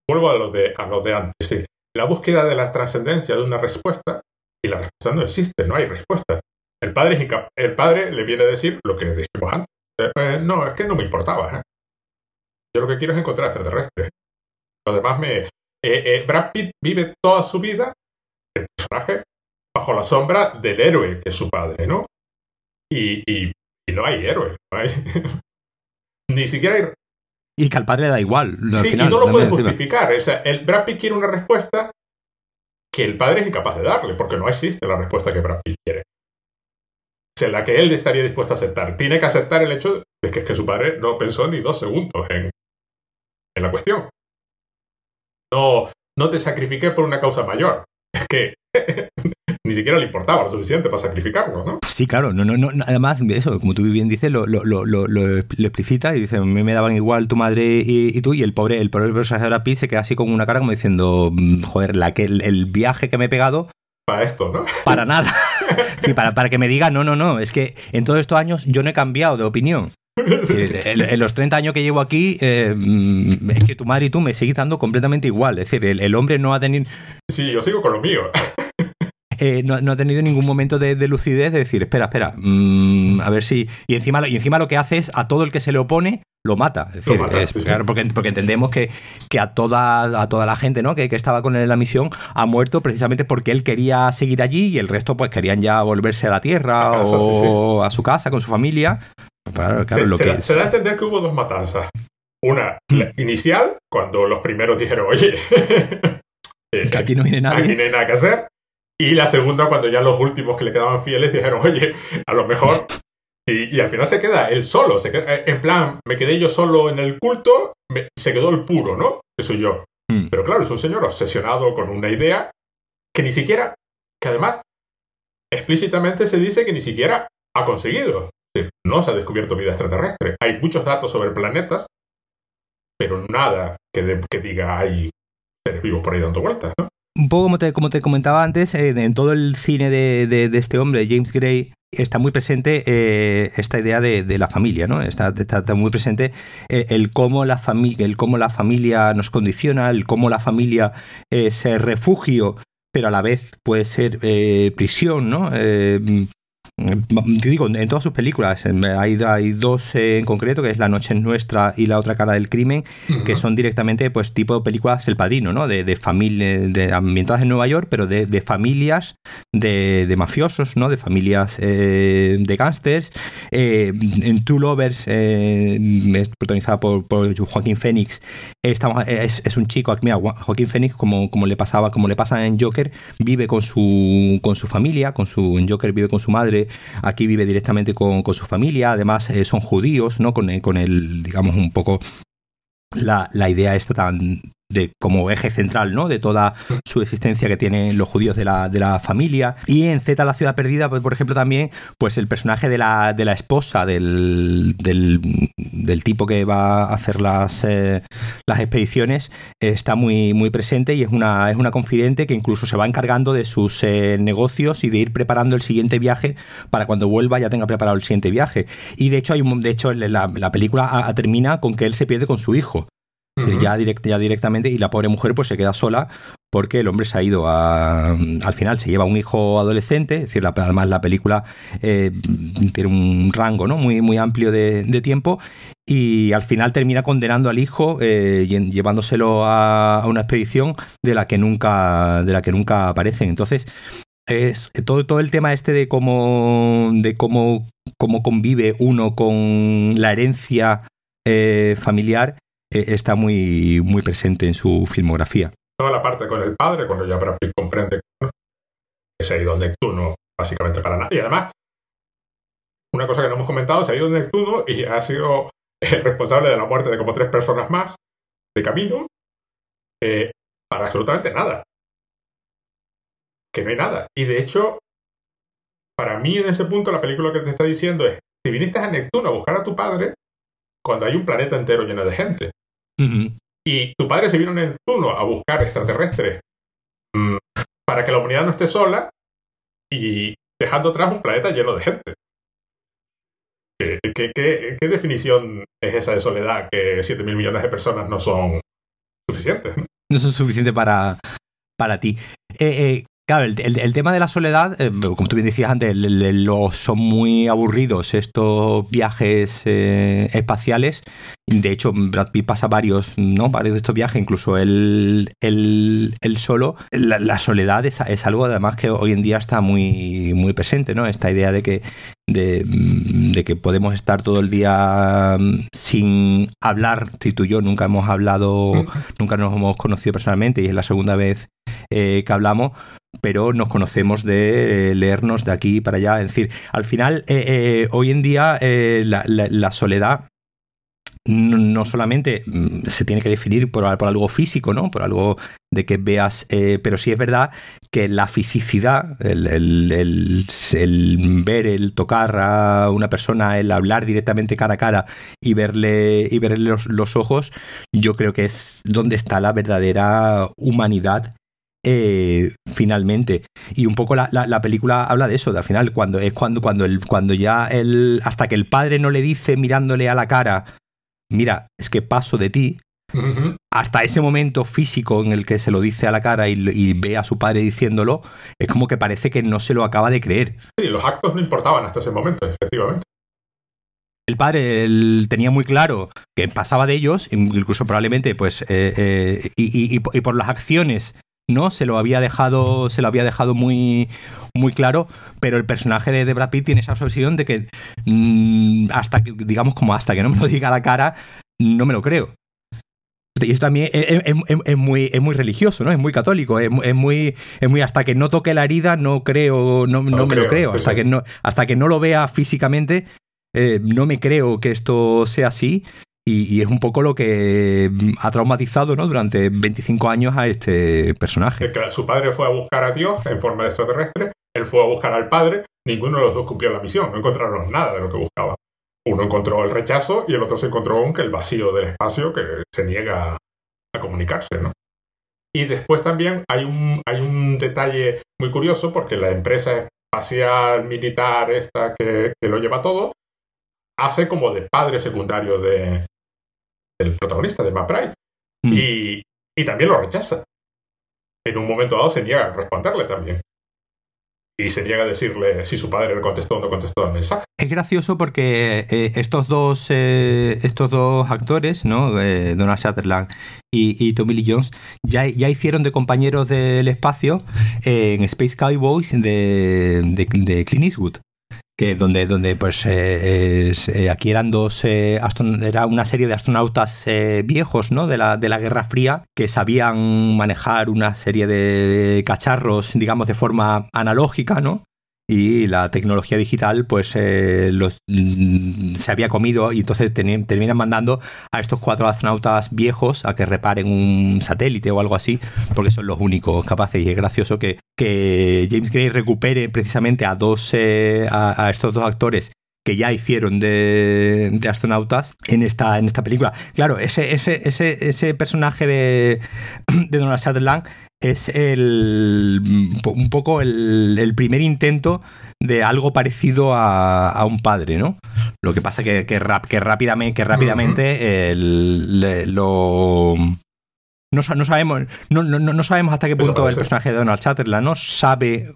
vuelvo a lo de a los de antes, sí. La búsqueda de la trascendencia de una respuesta y la respuesta no existe, no hay respuesta. El padre, el padre le viene a decir lo que dijimos antes. Eh, eh, no, es que no me importaba. ¿eh? Yo lo que quiero es encontrar extraterrestres. Lo demás me... Brad Pitt vive toda su vida, el personaje, bajo la sombra del héroe que es su padre, ¿no? Y, y, no hay héroe. No hay... Ni siquiera hay... Y que al padre le da igual. Sí, y no lo puede justificar. O sea, el Brad Pitt quiere una respuesta que el padre es incapaz de darle, porque no existe la respuesta que Brad Pitt quiere la que él estaría dispuesto a aceptar. Tiene que aceptar el hecho de que, que su padre no pensó ni dos segundos en, en la cuestión. No, no te sacrifiqué por una causa mayor. Es que ni siquiera le importaba lo suficiente para sacrificarlo, ¿no? Sí, claro, no, no, no, además, eso, como tú bien dices, lo, lo, lo, lo, explicita y dice, a mí me daban igual tu madre y, tú, y el pobre, el pobre personaje de se queda así con una cara como diciendo, mm, joder, la que, el viaje que me he pegado para esto, ¿no? Para nada. para, para que me diga, no, no, no, es que en todos estos años yo no he cambiado de opinión. en, los 30 años que llevo aquí, eh, mm, es que tu madre y tú me seguís dando completamente igual. Es decir, el, hombre no ha tenido... Sí, yo sigo con lo mío. Eh, no, ha tenido ningún momento de, lucidez de decir, espera, espera, mm, a ver si... Y encima, y encima lo que hace es a todo el que se le opone lo mata. Es decir, porque, porque, entendemos que, que, a, toda, a toda la gente ¿no? que, que estaba con él en la misión ha muerto precisamente porque él quería seguir allí y el resto pues querían ya volverse a la Tierra o a su casa con su familia. se, da a entender que hubo dos matanzas. Una inicial, cuando los primeros dijeron, oye, que aquí no viene nadie. Aquí no hay nada que hacer. Y la segunda, cuando ya los últimos que le quedaban fieles dijeron, oye, a lo mejor. Y, al final se queda él solo. Se eh, en plan, me quedé yo solo en el culto, se quedó el puro, ¿no? Eso yo. Hmm. Pero claro, es un señor obsesionado con una idea que ni siquiera, que además explícitamente se dice que ni siquiera ha conseguido. No se ha descubierto vida extraterrestre. Hay muchos datos sobre planetas, pero nada que, que diga hay seres vivos por ahí dando vueltas, ¿no? un poco como te, como te comentaba antes, eh, en todo el cine de, este hombre, James Gray, está muy presente eh, esta idea de, la familia, ¿no? Está, muy presente eh, el, cómo la el cómo la familia nos condiciona, el cómo la familia es refugio, pero a la vez puede ser prisión, ¿no? Te digo, en todas sus películas, hay, hay dos en concreto, que es La Noche es Nuestra y La Otra Cara del Crimen, que son directamente, pues, tipo de películas El Padrino, ¿no? De, de familia, de, ambientadas en Nueva York, pero de, de familias de, mafiosos, ¿no? De familias eh, de gángsters. Eh, en Two Lovers, eh, protagonizada por, por, Joaquín Phoenix, es, es, un chico, mira, Joaquín Phoenix, como, como le pasaba, como le pasa en Joker, vive con su, con su familia, con su, en Joker vive con su madre, aquí vive directamente con, su familia, además eh, son judíos, ¿no? Con, con el, digamos, un poco la, la, idea esta tan, de, como eje central ¿no? de toda su existencia que tienen los judíos de la, de la familia. Y en Z, la ciudad perdida, pues, por ejemplo, también pues el personaje de la, de la esposa del, del, tipo que va a hacer las, eh, las expediciones está muy, muy presente y es una, es una confidente que incluso se va encargando de sus eh, negocios y de ir preparando el siguiente viaje para cuando vuelva ya tenga preparado el siguiente viaje. Y de hecho, hay un, de hecho la película termina con que él se pierde con su hijo ya, ya directamente, y la pobre mujer pues se queda sola porque el hombre se ha ido a, al final se lleva un hijo adolescente, es decir, además la película eh, tiene un rango ¿no? muy, muy amplio de, tiempo y al final termina condenando al hijo eh, llevándoselo a, una expedición de la que nunca de la que nunca aparecen entonces es todo, todo el tema este de cómo de cómo, cómo convive uno con la herencia eh, familiar está muy, muy presente en su filmografía. Toda la parte con el padre, cuando ya Brad comprende que se ha ido Neptuno básicamente para nada. Y además, una cosa que no hemos comentado, se ha ido Neptuno y ha sido el responsable de la muerte de como tres personas más de camino eh, para absolutamente nada. Que no hay nada. Y de hecho, para mí en ese punto la película que te está diciendo es, si viniste a Neptuno a buscar a tu padre, cuando hay un planeta entero lleno de gente. Y tu padre se vino en Neptuno a buscar extraterrestres mm, para que la humanidad no esté sola y dejando atrás un planeta lleno de gente. ¿Qué, definición es esa de soledad que 7 mil millones de personas no son suficientes? No, son suficientes para, para ti. Eh, eh, Claro, el, tema de la soledad, eh, como tú bien decías antes, son muy aburridos estos viajes eh, espaciales. De hecho, Brad Pitt pasa varios, ¿no? Varios de estos viajes, incluso él, solo. La, soledad es, algo además que hoy en día está muy, muy presente, ¿no? Esta idea de que, de, que podemos estar todo el día mm, sin hablar. Si tú y yo nunca hemos hablado, nunca nos hemos conocido personalmente y es la segunda vez eh, que hablamos, pero nos conocemos de leernos de aquí para allá. Es decir, al final, eh, eh, hoy en día la, soledad no, solamente mm, se tiene que definir por, algo físico, ¿no? Por algo de que veas, pero sí es verdad que la fisicidad, el, ver, el tocar a una persona, el hablar directamente cara a cara y verle, y verle los ojos, yo creo que es donde está la verdadera humanidad eh, finalmente. Y un poco la, la, película habla de eso, de al final, cuando es cuando, cuando, el, cuando ya el, hasta que el padre no le dice mirándole a la cara, mira, es que paso de ti, hasta ese momento físico en el que se lo dice a la cara y, ve a su padre diciéndolo, es como que parece que no se lo acaba de creer. Sí, los actos no importaban hasta ese momento, efectivamente. El padre tenía muy claro que pasaba de ellos, incluso probablemente, pues, eh, eh, y, por las acciones ¿no? Se lo había dejado, se lo había dejado muy, muy claro, pero el personaje de, Brad Pitt tiene esa obsesión de que mm, hasta que, digamos, como hasta que no me lo diga a la cara, no me lo creo. Y eso también es, muy, es muy religioso, ¿no? Es muy católico, es, muy, es muy hasta que no toque la herida, no creo, no, no, me lo creo. Hasta que no, hasta que no lo vea físicamente, eh, no me creo que esto sea así. Y, es un poco lo que ha traumatizado ¿no? durante 25 años a este personaje. su padre fue a buscar a Dios en forma de extraterrestre, él fue a buscar al padre, ninguno de los dos cumplió la misión, no encontraron nada de lo que buscaba. Uno encontró el rechazo y el otro se encontró con el vacío del espacio que se niega a comunicarse, ¿no? Y después también hay un, hay un detalle muy curioso porque la empresa espacial militar esta que, lo lleva todo hace como de padre secundario de, del protagonista, de Matt mm. Y, y también lo rechaza. En un momento dado se niega a responderle también y se niega a decirle si su padre le contestó o no contestó el mensaje. Es gracioso porque eh, estos, dos, eh, estos dos actores, ¿no? Eh, Donald Sutherland y, Tommy Lee Jones, ya, ya hicieron de compañeros del espacio en Space Cowboys de, de, de Clint Eastwood que donde, donde pues eh, eh, aquí eran dos eh, era una serie de astronautas viejos ¿no? de, la, de la Guerra Fría que sabían manejar una serie de cacharros digamos de forma analógica ¿no? Y la tecnología digital pues eh, los, mm, se había comido y entonces terminan mandando a estos cuatro astronautas viejos a que reparen un satélite o algo así porque son los únicos capaces. Y es gracioso que, que James Gray recupere precisamente a dos eh, a, estos dos actores que ya hicieron de, astronautas en esta, en esta película. Claro, ese, ese, ese, ese personaje de, de Donald Sutherland es el, un poco el, primer intento de algo parecido a, un padre, ¿no? Lo que pasa que, que, rap, que rápidamente, que rápidamente lo... No, sabemos, no, no, sabemos hasta qué punto el personaje de Donald Chatterland no sabe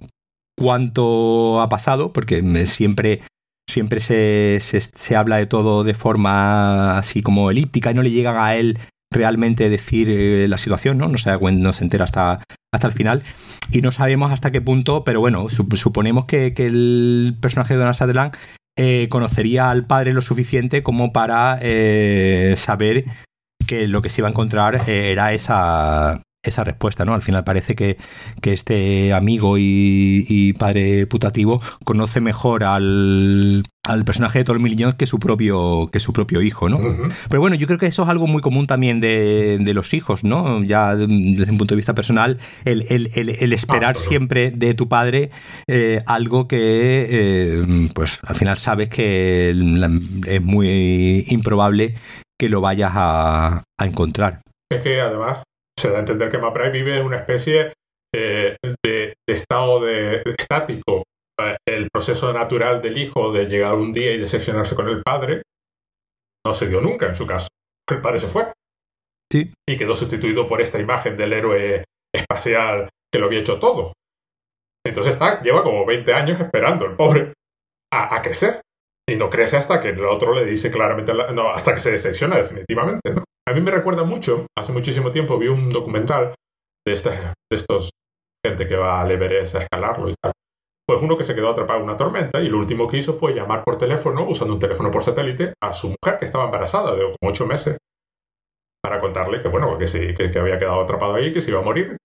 cuánto ha pasado, porque siempre, siempre se, se, habla de todo de forma así como elíptica y no le llegan a él realmente decir eh, la situación, ¿no? No se, no se entera hasta, hasta el final. Y no sabemos hasta qué punto, pero bueno, suponemos que, el personaje de Donald Sutherland eh, conocería al padre lo suficiente como para eh, saber que lo que se iba a encontrar era esa, esa respuesta, ¿no? Al final parece que, este amigo y, padre putativo conoce mejor al, personaje de Tormillón que su propio que su propio hijo, ¿no? Pero bueno, yo creo que eso es algo muy común también de, los hijos, ¿no? Ya desde un punto de vista personal, el, esperar siempre de tu padre eh, algo que, eh, pues al final sabes que es muy improbable que lo vayas a, a encontrar. Es que además se da a entender que Maprai vive en una especie eh, de, estado de, estático. El proceso natural del hijo de llegar un día y decepcionarse con el padre no se dio nunca en su caso. El padre se fue. Sí. Y quedó sustituido por esta imagen del héroe espacial que lo había hecho todo. Entonces está, lleva como 20 años esperando el pobre a, crecer. Y no crece hasta que el otro le dice claramente, no, hasta que se decepciona definitivamente. ¿no? A mí me recuerda mucho, hace muchísimo tiempo vi un documental de, de estos gente que va al Everest a escalarlo y tal. Pues uno que se quedó atrapado en una tormenta y lo último que hizo fue llamar por teléfono, usando un teléfono por satélite, a su mujer que estaba embarazada de como ocho meses para contarle que, bueno, que, sí, que, había quedado atrapado ahí, que se iba a morir.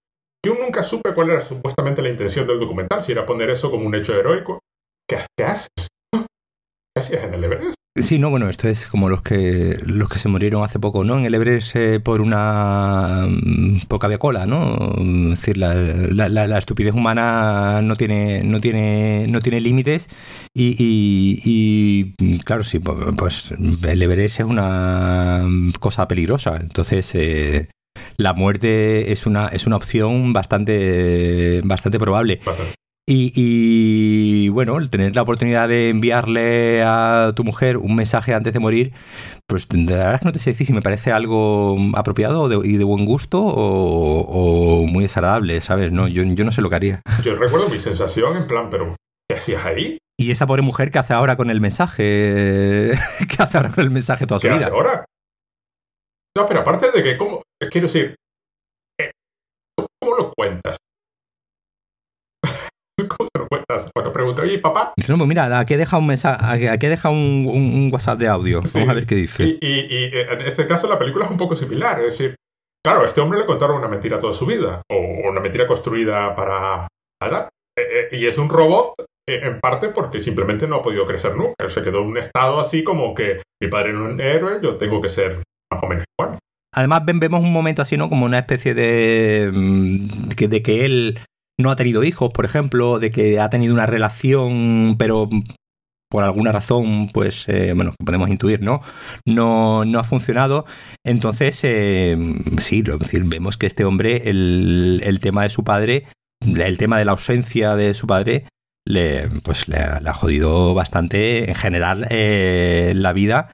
Yo nunca supe cuál era supuestamente la intención del documental, si era poner eso como un hecho heroico. ¿Qué, qué haces? ¿Qué hacías en el Everest? Sí, no, bueno, esto es como los que los que se murieron hace poco, ¿no? En el Everest eh, por una mm, poca de cola, ¿no? Es decir, la, la, estupidez humana no tiene no tiene no tiene límites y, y, claro, sí, pues el Everest es una cosa peligrosa, entonces eh, la muerte es una, es una opción bastante, bastante probable. Y, y, bueno, el tener la oportunidad de enviarle a tu mujer un mensaje antes de morir, pues la verdad es que no te sé decir si me parece algo apropiado y de buen gusto o, muy desagradable, ¿sabes? No, yo, yo no sé lo que haría. Yo recuerdo mi sensación en plan, pero ¿qué hacías ahí? Y esta pobre mujer, ¿qué hace ahora con el mensaje? ¿Qué hace ahora con el mensaje toda su ¿Qué vida? hace ahora? No, pero aparte de que, ¿cómo? Quiero decir, eh, ¿cómo lo cuentas? ¿Cómo te lo cuentas? Cuando pregunto, oye, papá. Dice, no, pues mira, aquí deja un mensaje, aquí deja un, un, WhatsApp de audio. Sí. Vamos a ver qué dice. Y, y, y, en este caso la película es un poco similar. Es decir, claro, a este hombre le contaron una mentira toda su vida. O una mentira construida para. Nada. Eh, eh, y es un robot eh, en parte porque simplemente no ha podido crecer nunca. Se quedó en un estado así como que mi padre no es un héroe, yo tengo que ser más o menos igual. Además, vemos un momento así, ¿no? Como una especie de. de, de que él no ha tenido hijos, por ejemplo, de que ha tenido una relación, pero por alguna razón, pues, eh, bueno, podemos intuir, ¿no? No, no ha funcionado. Entonces, eh, sí, es decir, vemos que este hombre, el, tema de su padre, el tema de la ausencia de su padre, le, pues, le, le ha jodido bastante en general eh, la vida.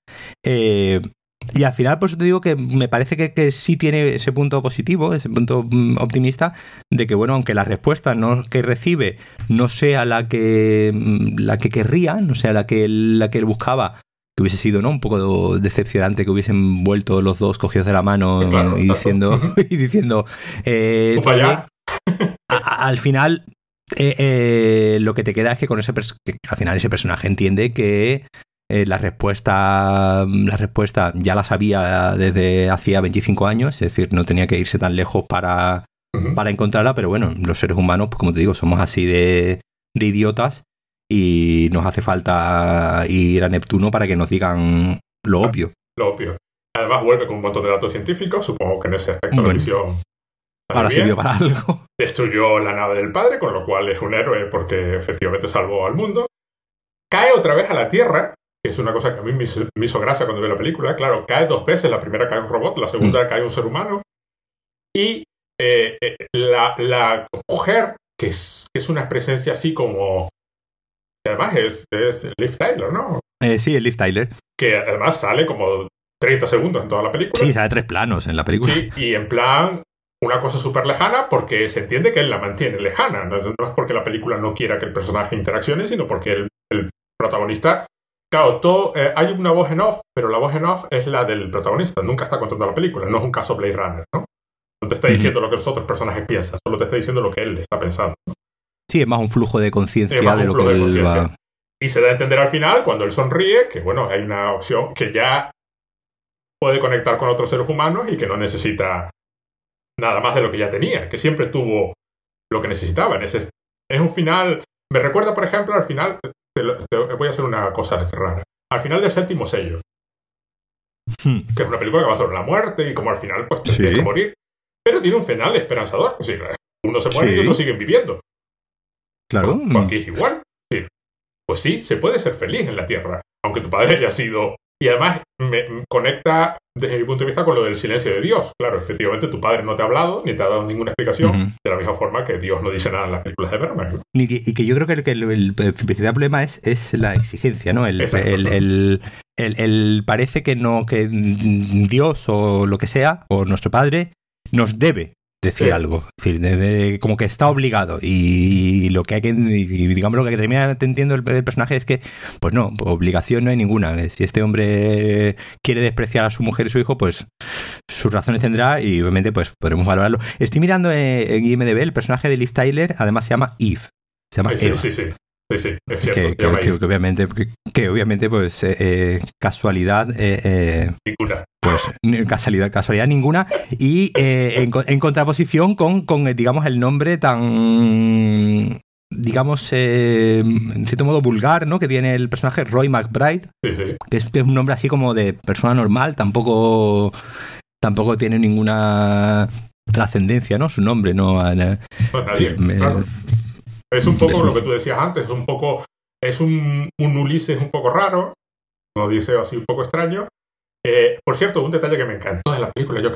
Y al final, por eso te digo que me parece que, que, sí tiene ese punto positivo, ese punto mm, optimista, de que, bueno, aunque la respuesta no, que recibe no sea la que, la que querría, no sea la que, la que él buscaba, que hubiese sido ¿no? un poco decepcionante que hubiesen vuelto los dos cogidos de la mano claro, y, diciendo, y diciendo eh, allá. A, al final eh, eh, lo que te queda es que con ese que al final ese personaje entiende que eh, la respuesta la respuesta ya la sabía desde hacía 25 años, es decir, no tenía que irse tan lejos para, uh -huh. para encontrarla, pero bueno, los seres humanos, pues como te digo, somos así de, de idiotas y nos hace falta ir a Neptuno para que nos digan lo obvio. Lo obvio. Además vuelve con un montón de datos científicos, supongo que en ese aspecto bueno, la visión... Ahora sirvió para algo. Destruyó la nave del padre, con lo cual es un héroe porque efectivamente salvó al mundo. Cae otra vez a la Tierra, que es una cosa que a mí me hizo, me hizo gracia cuando vi la película. Claro, cae dos veces, la primera cae un robot, la segunda mm. cae un ser humano. Y eh, eh, la, la, mujer, que es, que es, una presencia así como... Además es, es Liv Tyler, ¿no? Eh, sí, es Liv Tyler. Que además sale como 30 segundos en toda la película. Sí, sale tres planos en la película. Sí, y en plan una cosa súper lejana porque se entiende que él la mantiene lejana. No, no, es porque la película no quiera que el personaje interaccione, sino porque el, el protagonista Claro, todo, eh, hay una voz en off, pero la voz en off es la del protagonista, nunca está contando la película, no es un caso Blade Runner, ¿no? No te está diciendo uh -huh. lo que los otros personajes piensan, solo te está diciendo lo que él está pensando. Sí, es más un flujo de conciencia de lo que él va... Y se da a entender al final, cuando él sonríe, que bueno, hay una opción que ya puede conectar con otros seres humanos y que no necesita nada más de lo que ya tenía, que siempre tuvo lo que necesitaba. En ese, es un final, me recuerda, por ejemplo, al final, te, te, voy a hacer una cosa rara. Al final del séptimo sello, hmm. que es una película que va sobre la muerte y como al final pues sí. que morir, pero tiene un final esperanzador. Es decir, uno se muere sí. y otros siguen viviendo. Claro. Pues, aquí es igual. Pues sí, se puede ser feliz en la Tierra, aunque tu padre haya sido... Y además me conecta desde mi punto de vista con lo del silencio de Dios. Claro, efectivamente tu padre no te ha hablado ni te ha dado ninguna explicación, uh -huh. de la misma forma que Dios no dice nada en las películas de Bergman. Y, que, y que yo creo que el, el, el, principal problema es, es la exigencia, ¿no? El, el, el, parece que no que Dios o lo que sea, o nuestro padre, nos debe decir sí. algo. Es decir, de, de, como que está obligado. Y, lo que hay que. Y digamos lo que termina entendiendo el, el, personaje es que, pues no, obligación no hay ninguna. Si este hombre quiere despreciar a su mujer y su hijo, pues sus razones tendrá y obviamente pues podremos valorarlo. Estoy mirando en, en IMDB el personaje de Liv Tyler, además se llama Eve. Se llama sí, Eva. sí, sí. Sí, es cierto. Que, que, que, que obviamente, que, obviamente, pues, eh, eh, casualidad. Eh, ninguna. Pues, casualidad, casualidad ninguna. Y en, en, contraposición con, con, digamos, el nombre tan. Digamos, en cierto modo vulgar, ¿no? Que tiene el personaje Roy McBride. Sí, sí. Que es, que es un nombre así como de persona normal, tampoco. Tampoco tiene ninguna trascendencia, ¿no? Su nombre, ¿no? Pues nadie, sí, me, claro. Es un poco lo que tú decías antes, es un poco, es un, un Ulises un poco raro, no dice así un poco extraño. Eh, por cierto, un detalle que me encantó de la película, yo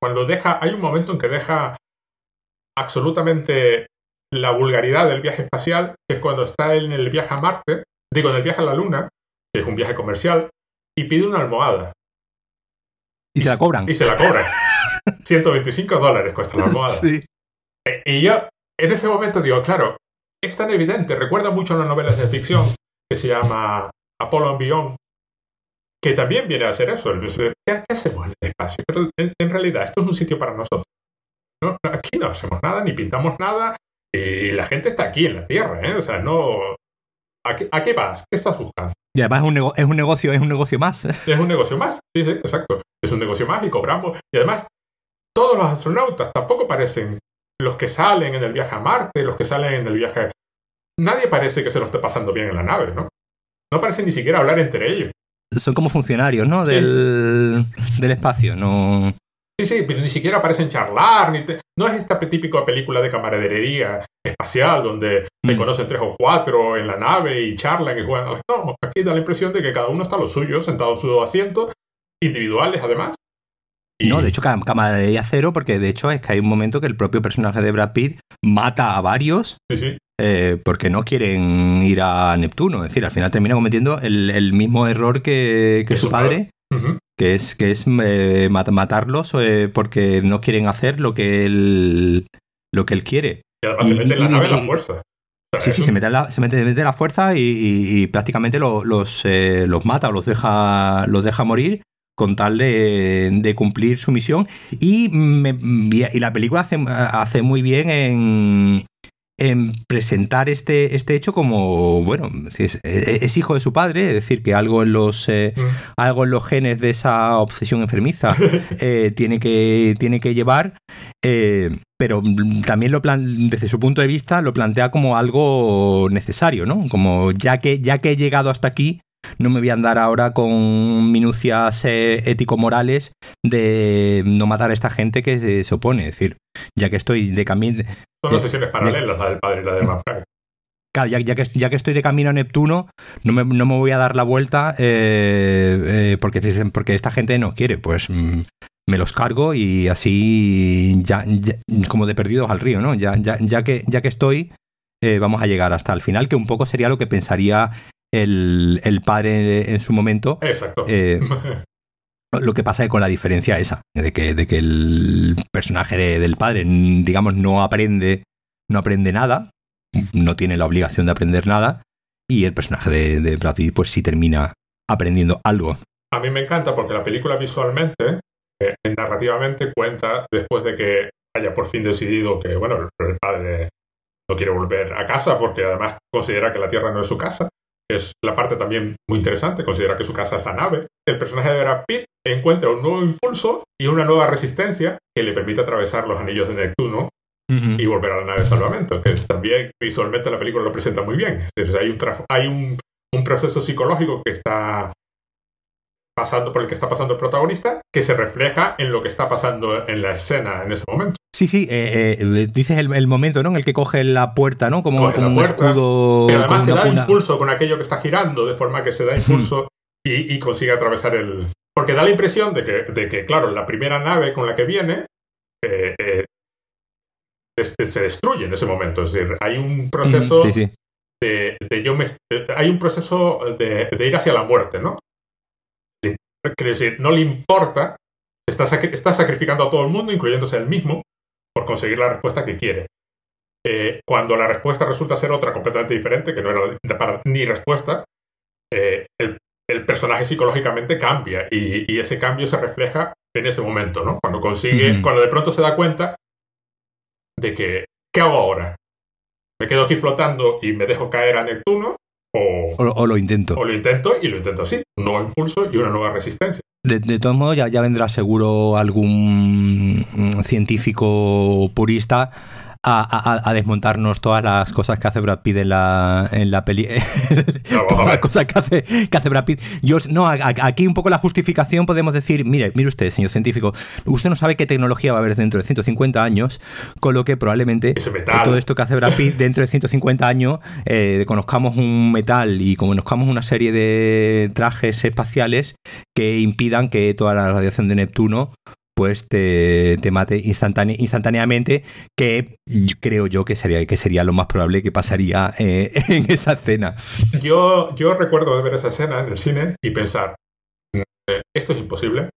Cuando deja, hay un momento en que deja absolutamente la vulgaridad del viaje espacial, que es cuando está en el viaje a Marte, digo, en el viaje a la Luna, que es un viaje comercial, y pide una almohada. Y se la cobran. Y se la cobran. 125 dólares cuesta la almohada. Sí. Eh, Y yo en ese momento digo, claro, es tan evidente, recuerda mucho a las novelas de ficción que se llama Apollo and Beyond, que también viene a hacer eso. ¿Qué hacemos en el espacio? Pero en, en realidad esto es un sitio para nosotros. ¿no? Aquí no hacemos nada, ni pintamos nada, y la gente está aquí en la Tierra, ¿eh? O sea, no... ¿A qué, a qué vas? ¿Qué estás buscando? Y además es un, nego- es un negocio, es un negocio más. Es un negocio más. Sí, sí, exacto. Es un negocio más y cobramos. Y además, todos los astronautas tampoco parecen los que salen en el viaje a Marte, los que salen en el viaje... Nadie parece que se lo esté pasando bien en la nave, ¿no? No parece ni siquiera hablar entre ellos. Son como funcionarios, ¿no? Sí. Del, del espacio, no. Sí, sí, pero ni siquiera parecen charlar. Ni te- No es esta típica película de camaradería espacial donde se Mm. conocen tres o cuatro en la nave y charlan y juegan. No, aquí da la impresión de que cada uno está a lo suyo, sentado en su asiento, individuales además. Y- No, de hecho, cam- camaradería cero, porque de hecho es que hay un momento que el propio personaje de Brad Pitt mata a varios Sí, sí. eh, porque no quieren ir a Neptuno. Es decir, al final termina cometiendo el, el mismo error que, su padre, que es, que es eh, mat- matarlos eh, porque no quieren hacer lo que él, lo que él quiere. Y además se mete en la y- nave y- la fuerza. Sí, sí, se mete, la, se mete, mete la fuerza y, y- y prácticamente lo- los, eh, los mata o los deja, los deja morir con tal de, de cumplir su misión. Y, me- y la película hace, hace muy bien en, en presentar este, este hecho como, bueno, es, es hijo de su padre, es decir, que algo en los, eh, Mm. algo en los genes de esa obsesión enfermiza eh, tiene, que, tiene que llevar, eh, pero también lo plan, desde su punto de vista lo plantea como algo necesario, ¿no? Como ya que, ya que he llegado hasta aquí, no me voy a andar ahora con minucias eh, ético-morales de no matar a esta gente que se, se opone. Es decir, ya que estoy de camino. Son dos sesiones paralelas, la del padre y la del Manfred. Claro, ya, ya que, ya que estoy de camino a Neptuno, no me, no me voy a dar la vuelta eh, eh, porque, porque esta gente no quiere. Pues mm, me los cargo y así, ya, ya- como de perdidos al río, ¿no? Ya, ya, ya, que, ya que estoy, eh, vamos a llegar hasta el final, que un poco sería lo que pensaría el, el padre en su momento. Exacto. Eh, lo que pasa es con la diferencia esa, de que, de que el personaje de- del padre, digamos, no aprende, no aprende nada, no tiene la obligación de aprender nada, y el personaje de, de Brad Pitt, pues sí termina aprendiendo algo. A mí me encanta porque la película visualmente, eh, narrativamente, cuenta después de que haya por fin decidido que, bueno, el padre no quiere volver a casa porque además considera que la Tierra no es su casa, que es la parte también muy interesante, considera que su casa es la nave. El personaje de Brad Pitt encuentra un nuevo impulso y una nueva resistencia que le permite atravesar los anillos de Neptuno y volver a la nave de salvamento, que también visualmente la película lo presenta muy bien. Es decir, hay un, hay un, un proceso psicológico que está pasando por el que está pasando el protagonista, que se refleja en lo que está pasando en la escena en ese momento. Sí, sí, eh, eh, dices el, el momento, ¿no? En el que coge la puerta, ¿no? Como, como un escudo. Pero además se da impulso con aquello que está girando, de forma que se da impulso y, y consigue atravesar el... Porque da la impresión de que, de que claro, la primera nave con la que viene eh, eh, se destruye en ese momento. Es decir, hay un proceso Sí, sí. de, de yo me, hay un proceso de, de ir hacia la muerte, ¿no? Quiere decir, no le importa, está, sacri- está sacrificando a todo el mundo, incluyéndose a él mismo, por conseguir la respuesta que quiere. Eh, cuando la respuesta resulta ser otra completamente diferente, que no era para- ni respuesta, eh, el, el personaje psicológicamente cambia y, y ese cambio se refleja en ese momento, ¿no? Cuando consigue, cuando de pronto se da cuenta de que, ¿qué hago ahora? ¿Me quedo aquí flotando y me dejo caer a Neptuno? ¿O, O, o lo intento. o lo intento y lo intento así? Un nuevo impulso y una nueva resistencia. De, de todos modos, ya, ya vendrá seguro algún científico purista a, a- a desmontarnos todas las cosas que hace Brad Pitt en la, en la peli. todas las cosas que hace, que hace Brad Pitt. Yo, no, a- aquí un poco la justificación podemos decir, mire, mire usted, señor científico, usted no sabe qué tecnología va a haber dentro de 150 años, con lo que probablemente todo esto que hace Brad Pitt dentro de 150 años eh, conozcamos un metal y conozcamos una serie de trajes espaciales que impidan que toda la radiación de Neptuno pues te, te mate instantáneamente, que creo yo que sería, que sería lo más probable que pasaría eh, en esa escena. Yo, yo recuerdo de ver esa escena en el cine y pensar, eh, esto es imposible.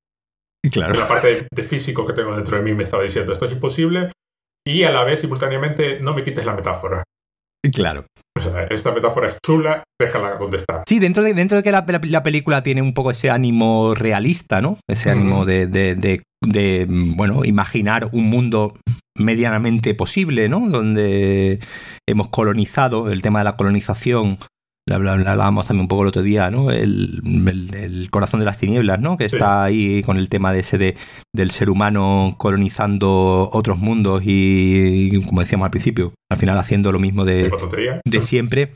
Claro. La parte de físico que tengo dentro de mí me estaba diciendo, esto es imposible, y a la vez, simultáneamente, no me quites la metáfora. Claro. O sea, esta metáfora es chula, déjala está. Sí, dentro de, dentro de que la, película tiene un poco ese ánimo realista, ¿no? Ese ánimo de, de, bueno, imaginar un mundo medianamente posible, ¿no? Donde hemos colonizado, el tema de la colonización hablábamos también un poco el otro día, ¿no? El, corazón de las tinieblas, ¿no? Que está ahí con el tema de ese de, del ser humano colonizando otros mundos y, como decíamos al principio, al final haciendo lo mismo de, de siempre.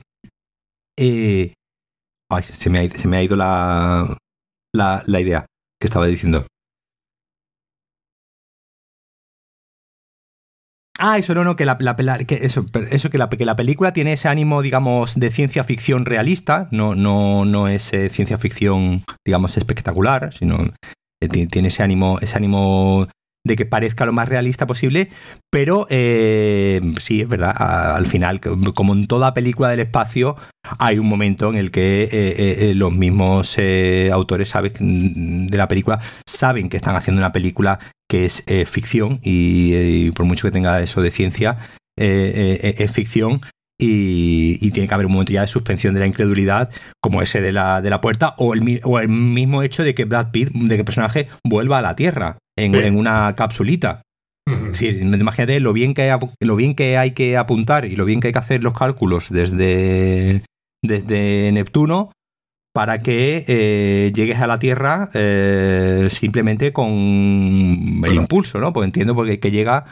Eh, ay, se me ha, se me ha ido la, la, la idea que estaba diciendo. Ah, eso no, no, que la, que eso, eso que, la, que la película tiene ese ánimo, digamos, de ciencia ficción realista, no, no, no es eh, ciencia ficción, digamos, espectacular, sino eh, tiene ese ánimo, ese ánimo de que parezca lo más realista posible, pero eh, sí, es verdad, al final, como en toda película del espacio, hay un momento en el que los mismos autores saben, de la película saben que están haciendo una película que es eh, ficción y, por mucho que tenga eso de ciencia, eh, eh, es ficción y, tiene que haber un momento ya de suspensión de la incredulidad, como ese de la, de la puerta, o el, o el mismo hecho de que Brad Pitt, de que el personaje vuelva a la Tierra en, una capsulita. Es decir, imagínate lo bien, que hay, lo bien que hay que apuntar y lo bien que hay que hacer los cálculos desde, desde Neptuno para que eh, llegues a la Tierra eh, simplemente con el impulso, ¿no? Pues entiendo porque que llega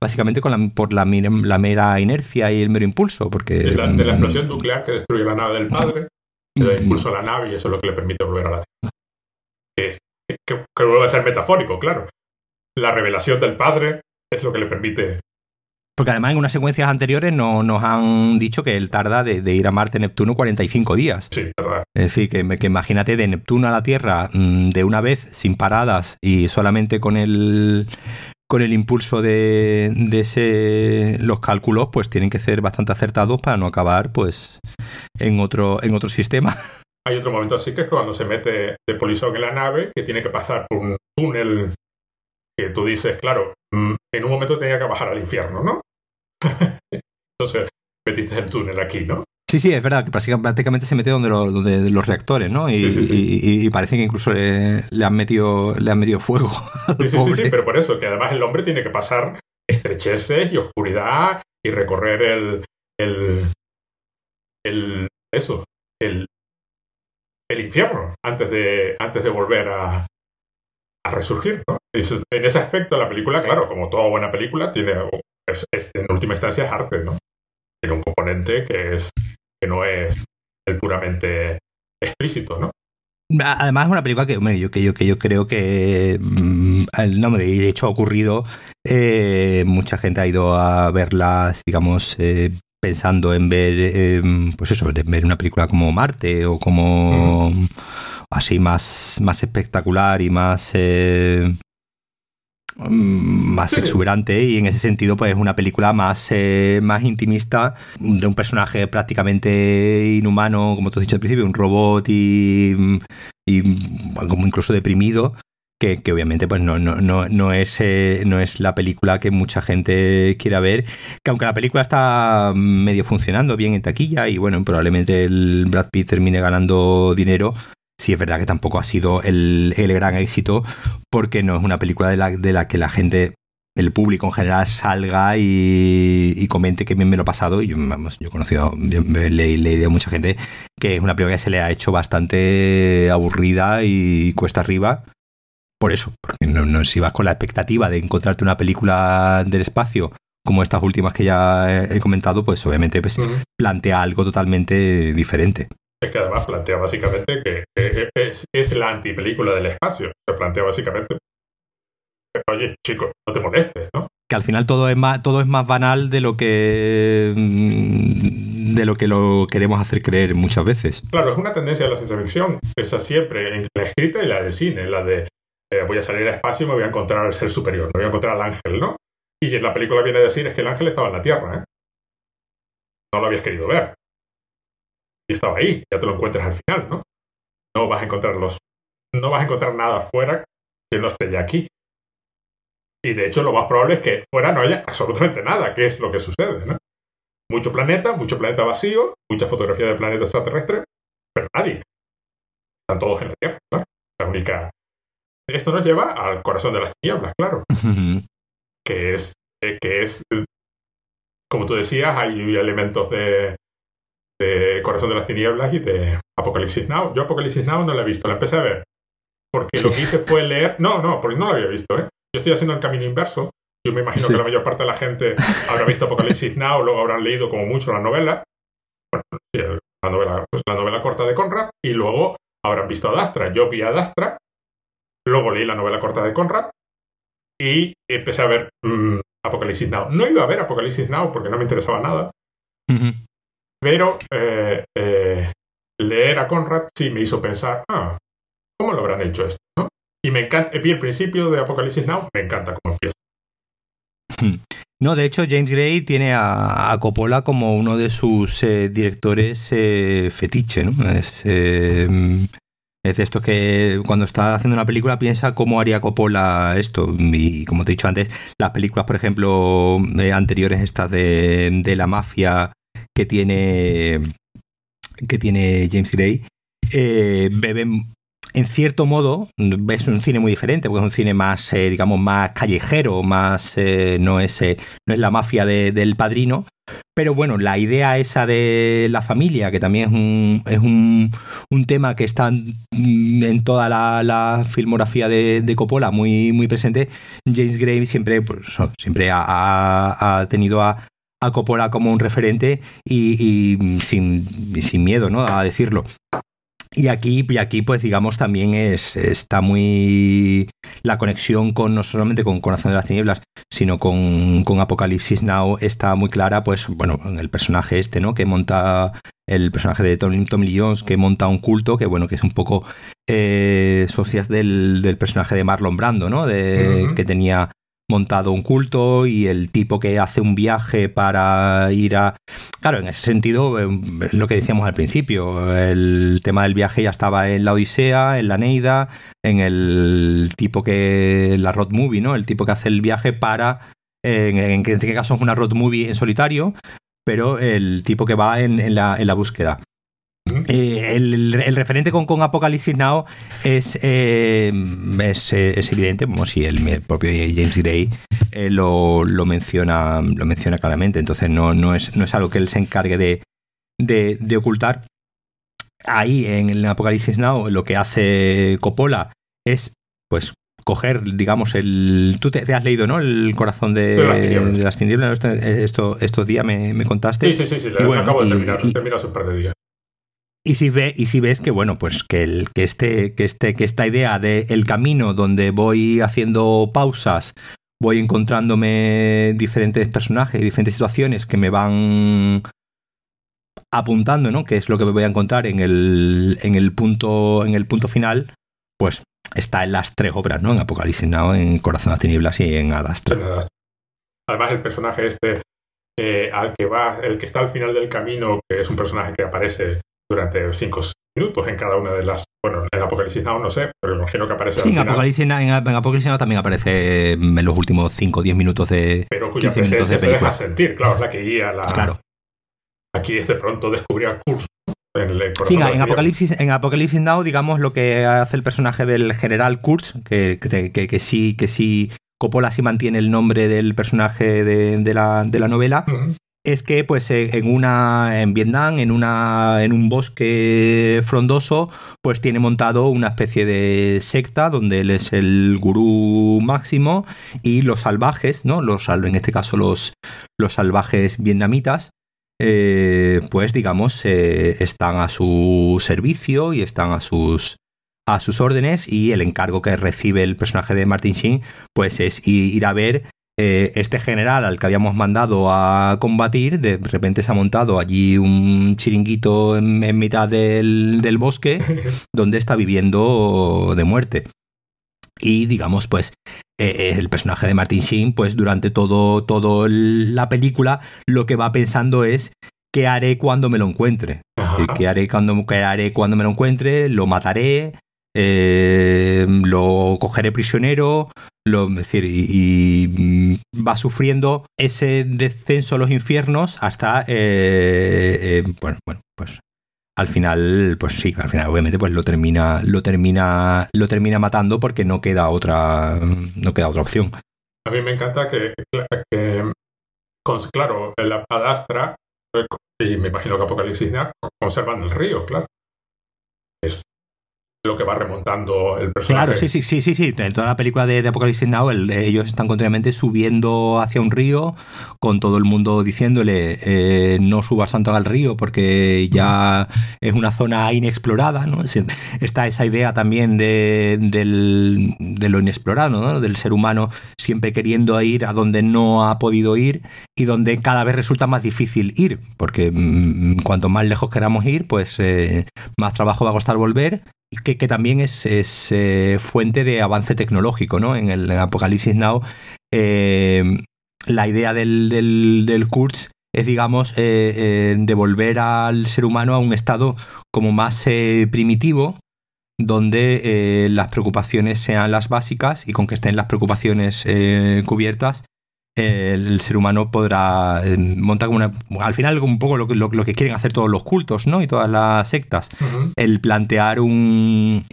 básicamente con la, por la, mera inercia y el mero impulso, porque... De la, de la, explosión nuclear que destruye la nave del padre, le da impulso a la nave y eso es lo que le permite volver a la Tierra. Es, que, que vuelve a ser metafórico, claro. La revelación del padre es lo que le permite porque además en unas secuencias anteriores no, nos han dicho que él tarda de, ir a Marte Neptuno 45 días. Sí, verdad. Es decir, que, que, imagínate de Neptuno a la Tierra mm, de una vez, sin paradas y solamente con el con el impulso de, de ese, los cálculos, pues tienen que ser bastante acertados para no acabar pues en otro, en otro sistema. Hay otro momento así que es cuando se mete de polizón en la nave, que tiene que pasar por un túnel que tú dices, claro, mm, en un momento tenía que bajar al infierno, ¿no? Entonces, metiste el túnel aquí, ¿no? Sí, sí, es verdad, que prácticamente se mete donde, los reactores, ¿no? Y, parece que incluso le, han metido, le han metido fuego. Sí, sí, sí, pero por eso, que además el hombre tiene que pasar estrecheces y oscuridad y recorrer el, el, el eso, el, el infierno antes de, antes de volver a, a resurgir, ¿no? en ese aspecto la película, claro, como toda buena película, tiene en última instancia es arte, ¿no? Tiene un componente que es que no es el puramente explícito, ¿no? Además es una película que, yo, que, yo, que yo creo que mm, no, de hecho ha ocurrido, eh, mucha gente ha ido a verla, digamos, eh, pensando en ver, eh, pues eso, en ver una película como Marte o como mm. así más, más espectacular y más más exuberante y en ese sentido pues es una película más, eh, más intimista de un personaje prácticamente inhumano, como tú has dicho al principio, un robot y, y como incluso deprimido. Que, obviamente pues no, no, no, no, es, eh, no es la película que mucha gente quiera ver, que aunque la película está medio funcionando bien en taquilla y bueno, probablemente el Brad Pitt termine ganando dinero, sí es verdad que tampoco ha sido el, gran éxito porque no es una película de la, de la que la gente el público en general salga y, comente que bien me lo ha pasado. Y vamos, yo he conocido, he leído a mucha gente que es una película que se le ha hecho bastante aburrida y cuesta arriba. Por eso, porque no, si vas con la expectativa de encontrarte una película del espacio como estas últimas que ya he comentado, pues obviamente pues, plantea algo totalmente diferente es que además plantea básicamente que es, es la antipelícula del espacio. Se plantea básicamente, oye, chico, no te molestes, ¿no? Que al final todo es más, todo es más banal de lo que mm, de lo que lo queremos hacer creer muchas veces. Claro, es una tendencia de la ciencia ficción, esa siempre, en la escrita y la del cine, la de eh, voy a salir al espacio y me voy a encontrar al ser superior, me voy a encontrar al ángel, ¿no? Y en la película viene a decir es que el ángel estaba en la Tierra, ¿eh? No lo habías querido ver. Y estaba ahí, ya te lo encuentras al final, ¿no? No vas a encontrar los, no vas a encontrar nada afuera que no esté ya aquí. Y de hecho, lo más probable es que fuera no haya absolutamente nada, que es lo que sucede, ¿no? Mucho planeta, mucho planeta vacío, mucha fotografía de planeta extraterrestre, pero nadie. Están todos en la Tierra, ¿no? La única. Esto nos lleva al corazón de las tinieblas, claro. que es, eh, que es, como tú decías, hay elementos de, de Corazón de las Tinieblas y de Apocalipsis Now. Yo Apocalipsis Now no la he visto, la empecé a ver. Porque lo que hice fue leer. No, no, porque no la había visto, ¿eh? Yo estoy haciendo el camino inverso. Yo me imagino que la mayor parte de la gente habrá visto Apocalipsis Now, luego habrán leído como mucho la novela. Bueno, la novela, pues, la novela corta de Conrad, y luego habrán visto a Dastra. Yo vi a Dastra, luego leí la novela corta de Conrad, y empecé a ver mm, Apocalipsis Now. No iba a ver Apocalipsis Now porque no me interesaba nada, pero eh, eh, leer a Conrad sí me hizo pensar, ah, ¿cómo lo habrán hecho esto? Y me encanta, vi el principio de Apocalipsis Now, me encanta cómo empieza. No, de hecho, James Gray tiene a, Coppola como uno de sus eh, directores fetiche, ¿no? Es, es de esto que cuando está haciendo una película piensa cómo haría Coppola esto. Y como te he dicho antes, las películas, por ejemplo, eh, anteriores, estas de, de, la mafia que tiene, que tiene James Gray, eh, beben en cierto modo, es un cine muy diferente, porque es un cine más, eh, digamos, más callejero, más, no, es, no es la mafia del padrino, pero bueno, la idea esa de la familia, que también es un, es un, un tema que está en toda la, filmografía de, Coppola muy, muy presente, James Gray siempre, pues, siempre ha, tenido a, a, Coppola como un referente y, y sin, sin, miedo ¿no? a decirlo. Y aquí, y aquí, pues digamos, también es, está muy la conexión con no solamente con Corazón de las Tinieblas, sino con, con Apocalipsis Now está muy clara, pues, bueno, el personaje este, ¿no? Que monta el personaje de Tommy Jones, que monta un culto, que bueno, que es un poco eh, socias del, del, personaje de Marlon Brando, ¿no? De, Que tenía montado un culto y el tipo que hace un viaje para ir a... Claro, en ese sentido, eh, lo que decíamos al principio, el tema del viaje ya estaba en la Odisea, en la Neida, en el tipo que... la road movie, ¿no? El tipo que hace el viaje para... En, en, este caso es una road movie en solitario, pero el tipo que va en, la, en la búsqueda. Eh, el, referente con, con Apocalipsis Now es, eh, es, evidente, como si el, propio James Gray eh, lo, menciona, lo menciona claramente. Entonces no, no, es, no es algo que él se encargue de, de, ocultar. Ahí en el Apocalipsis Now lo que hace Coppola es pues coger, digamos, el. Tú te, has leído, ¿no? El corazón de, las tinieblas. Esto, estos días me, contaste. Sí, sí, sí, sí. Lo acabo de terminar. Un par de días. Y si, ve, y si ves que, bueno, pues que, el, que, este, que, este, que esta idea de el camino donde voy haciendo pausas, voy encontrándome diferentes personajes, diferentes situaciones que me van apuntando, ¿no? Que es lo que me voy a encontrar en el, en el, punto, en el punto final, pues está en las tres obras, ¿no? En Apocalipsis Now, en Corazón de y en Adastra. Además, el personaje este eh, al que va, el que está al final del camino, que es un personaje que aparece durante cinco minutos en cada una de las. Bueno, en Apocalipsis Now no sé, pero imagino que aparece. Sí, en Apocalipsis, en, Apocalipsis Now también aparece en los últimos 5 o 10 minutos de. Pero cuya presencia se deja sentir, claro, es la que guía la. Claro. Aquí es de pronto descubrir a Kurz. En, el sí, en Apocalipsis, en Apocalipsis Now, digamos, lo que hace el personaje del general Kurz, que, que, que, sí, que sí Coppola sí mantiene el nombre del personaje de, de, la, de la, novela, es que pues eh, en una en Vietnam en una en un bosque frondoso pues tiene montado una especie de secta donde él es el gurú máximo y los salvajes no los en este caso los los salvajes vietnamitas eh, pues digamos eh, están a su servicio y están a sus a sus órdenes y el encargo que recibe el personaje de Martin Sheen pues es ir a ver eh, este general al que habíamos mandado a combatir, de repente se ha montado allí un chiringuito en, mitad del, bosque donde está viviendo de muerte. Y digamos, pues eh, el personaje de Martin Sheen, pues durante todo, todo la película, lo que va pensando es qué haré cuando me lo encuentre. ¿Qué haré cuando, qué haré cuando me lo encuentre? Lo mataré, eh, lo cogeré prisionero, decir, y, mm, va sufriendo ese descenso a los infiernos hasta, eh, eh, bueno, bueno, pues al final, pues sí, al final obviamente pues lo termina, lo termina, lo termina matando porque no queda otra, no queda otra opción. A mí me encanta que, claro, la padastra y me imagino que Apocalipsis conservan el río, claro. Lo que va remontando el personaje. Claro, sí, sí, sí, sí. En toda la película de, de Apocalipsis Now, ellos están continuamente subiendo hacia un río, con todo el mundo diciéndole eh, no subas tanto al río porque ya es una zona inexplorada, ¿no? Está esa idea también de, de lo inexplorado, ¿no? Del ser humano siempre queriendo ir a donde no ha podido ir y donde cada vez resulta más difícil ir, porque mm, cuanto más lejos queramos ir, pues eh, más trabajo va a costar volver que, también es, eh, fuente de avance tecnológico, ¿no? En el Apocalipsis Now, eh, la idea del, del, Kurz es, digamos, eh, devolver al ser humano a un estado como más primitivo, donde las preocupaciones sean las básicas y con que estén las preocupaciones cubiertas, el ser humano podrá eh, montar como una. Al final, un poco lo, lo, que quieren hacer todos los cultos, ¿no? Y todas las sectas. El plantear un.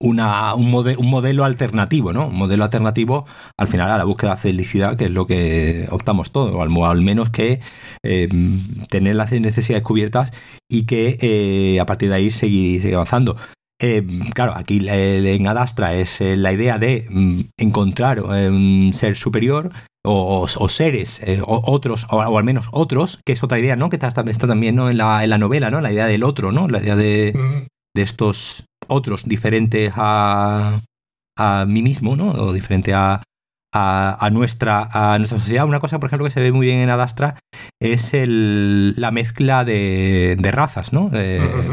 Una, un, un, modelo alternativo, ¿no? Un modelo alternativo al final a la búsqueda de felicidad, que es lo que optamos todos, o al, menos que eh, tener las necesidades cubiertas y que eh, a partir de ahí seguir, seguir avanzando. claro, aquí en Adastra es la idea de mm, encontrar un ser superior o, seres, eh, o, otros, o, al menos otros, que es otra idea, ¿no? Que está, está también ¿no? en, la, en la novela, ¿no? La idea del otro, ¿no? La idea de, de estos otros diferentes a, a mí mismo, ¿no? O diferente a, a, nuestra, a nuestra sociedad. Una cosa, por ejemplo, que se ve muy bien en Adastra es el, la mezcla de, de razas, ¿no?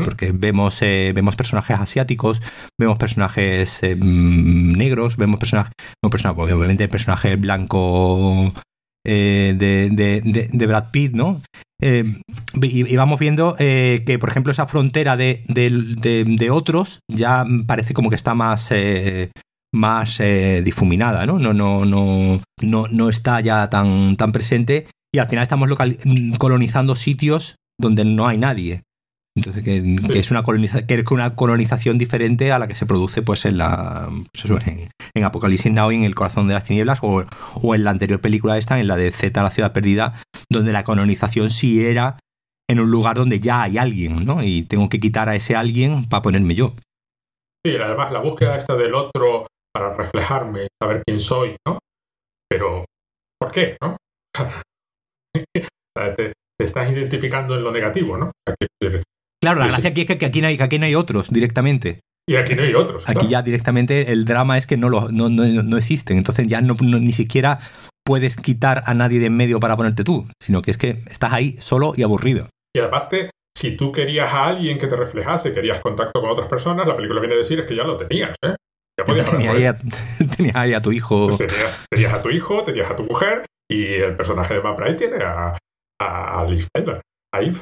Porque vemos, eh, vemos personajes asiáticos, vemos personajes eh, mm, negros, vemos personajes, no, personajes, obviamente personaje blanco eh, de, de, Brad Pitt, ¿no? y, vamos viendo que, por ejemplo, esa frontera de, de, otros ya parece como que está más, más eh, difuminada, ¿no? No, no, no, no, no está ya tan, tan presente y al final estamos colonizando sitios donde no hay nadie. Entonces, que, es una, coloniza que es una colonización diferente a la que se produce pues en la pues en, Apocalipsis Now y en El corazón de las tinieblas o, o, en la anterior película esta, en la de Z, la ciudad perdida, donde la colonización sí era en un lugar donde ya hay alguien, ¿no? Y tengo que quitar a ese alguien para ponerme yo. Sí, además la búsqueda esta del otro para reflejarme, saber quién soy, ¿no? Pero, ¿por qué, no? te, estás identificando en lo negativo, ¿no? Claro, la gracia aquí es que aquí no hay, aquí no hay otros directamente. Y aquí no hay otros. Aquí ya directamente el drama es que no, lo, no, no, no existen. Entonces ya no, ni siquiera puedes quitar a nadie de en medio para ponerte tú, sino que es que estás ahí solo y aburrido. Y aparte, si tú querías a alguien que te reflejase, querías contacto con otras personas, la película viene a decir es que ya lo tenías, ¿eh? Tenías ahí, a, tu hijo. Pues tenías, a tu hijo, tenías a tu mujer, y el personaje de Matt tiene a, a, Liz Taylor, a Eve.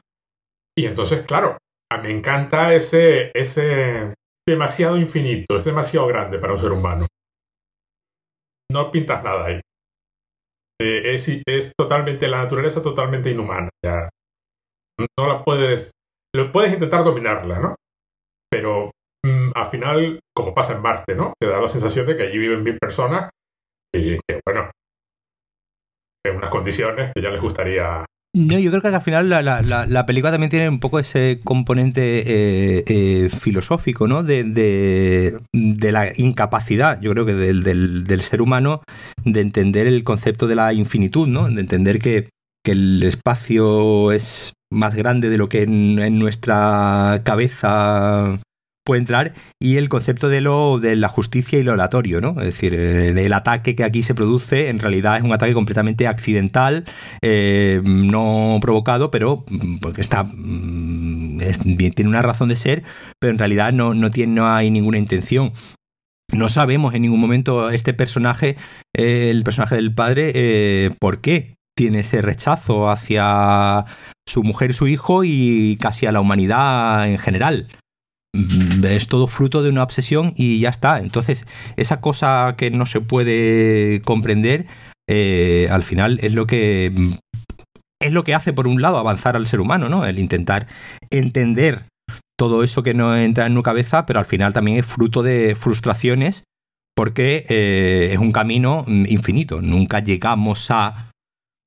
Y entonces, claro, me encanta ese, ese demasiado infinito, es demasiado grande para un ser humano. No pintas nada ahí. Eh, es, es, totalmente, la naturaleza totalmente inhumana. Ya. No la puedes, lo puedes intentar dominarla, ¿no? Pero al final, como pasa en Marte, ¿no? Te da la sensación de que allí viven mil personas y que, bueno, en unas condiciones que ya les gustaría no, yo creo que al final la, la, película también tiene un poco ese componente eh, eh, filosófico, ¿no? De, de, la incapacidad, yo creo que del, del, ser humano, de entender el concepto de la infinitud, ¿no? De entender que, que el espacio es más grande de lo que en nuestra cabeza puede entrar y el concepto de lo de la justicia y lo aleatorio, ¿no? Es decir, el, ataque que aquí se produce en realidad es un ataque completamente accidental, eh, no provocado, pero mm, porque está mm, tiene una razón de ser, pero en realidad no, no tiene no hay ninguna intención. no sabemos en ningún momento este personaje, eh, el personaje del padre, eh, por qué tiene ese rechazo hacia su mujer su hijo y casi a la humanidad en general. Mm, es todo fruto de una obsesión y ya está. Entonces, esa cosa que no se puede comprender, eh, al final es lo que es lo que hace, por un lado, avanzar al ser humano, ¿no? El intentar entender todo eso que no entra en tu cabeza, pero al final también es fruto de frustraciones porque eh, es un camino infinito. Nunca llegamos a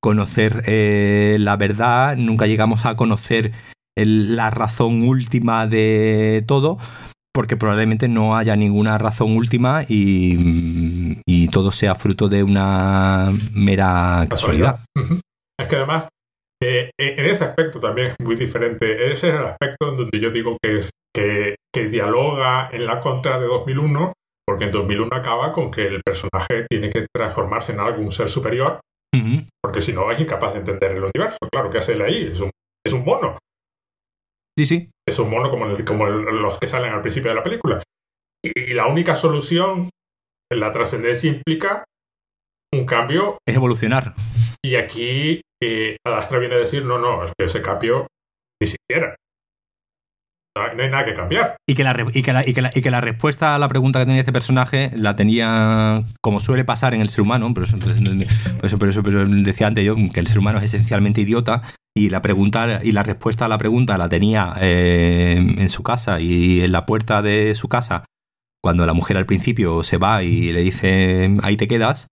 conocer eh, la verdad, nunca llegamos a conocer la razón última de todo, porque probablemente no haya ninguna razón última y, y todo sea fruto de una mera casualidad. Es que además eh, eh, en ese aspecto también es muy diferente. Ese es el aspecto en donde yo digo que, es, que, que dialoga en la contra de 2001, porque en 2001 acaba con que el personaje tiene que transformarse en algún ser superior, porque si no es incapaz de entender el universo. Claro, ¿qué hace él ahí? Es un, es un mono. Sí, sí. Es un mono como, como los que salen al principio de la película. Y, la única solución la trascendencia implica un cambio. Es evolucionar. Y aquí eh, Adastra viene a decir, no, no, es que ese cambio ni siquiera. No, hay nada que cambiar. Y que, la, y, que la, y, que y que, la, respuesta a la pregunta que tenía este personaje la tenía, como suele pasar en el ser humano, por eso, por eso, por eso, decía antes yo, que el ser humano es esencialmente idiota, y la pregunta y la respuesta a la pregunta la tenía eh, en su casa y en la puerta de su casa cuando la mujer al principio se va y le dice ahí te quedas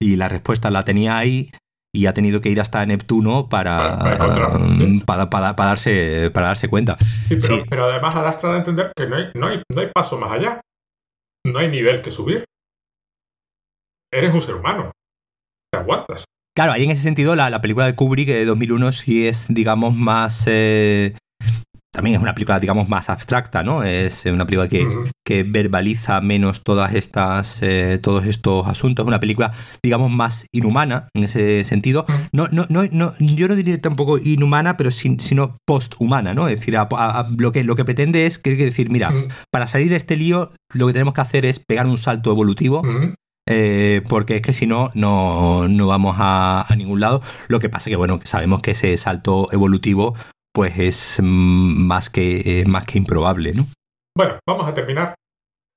y la respuesta la tenía ahí y ha tenido que ir hasta Neptuno para, para, para, darse, para darse cuenta. pero, además Adastra de entender que no hay, no, hay, no hay paso más allá. No hay nivel que subir. Eres un ser humano. Te aguantas. Claro, ahí en ese sentido la, la película de Kubrick de 2001 sí es, digamos, más... Eh, también es una película, digamos, más abstracta, ¿no? Es una película que, que verbaliza menos todas estas, eh, todos estos asuntos. Es una película, digamos, más inhumana en ese sentido. No, no, no, no yo no diría tampoco inhumana, pero sino posthumana, ¿no? Es decir, lo, que, lo que pretende es, que decir, mira, para salir de este lío, lo que tenemos que hacer es pegar un salto evolutivo. Eh, porque es que si no, no, no vamos a, a, ningún lado. Lo que pasa que, bueno, sabemos que ese salto evolutivo pues es mm, más que, eh, más que improbable, ¿no? Bueno, vamos a terminar.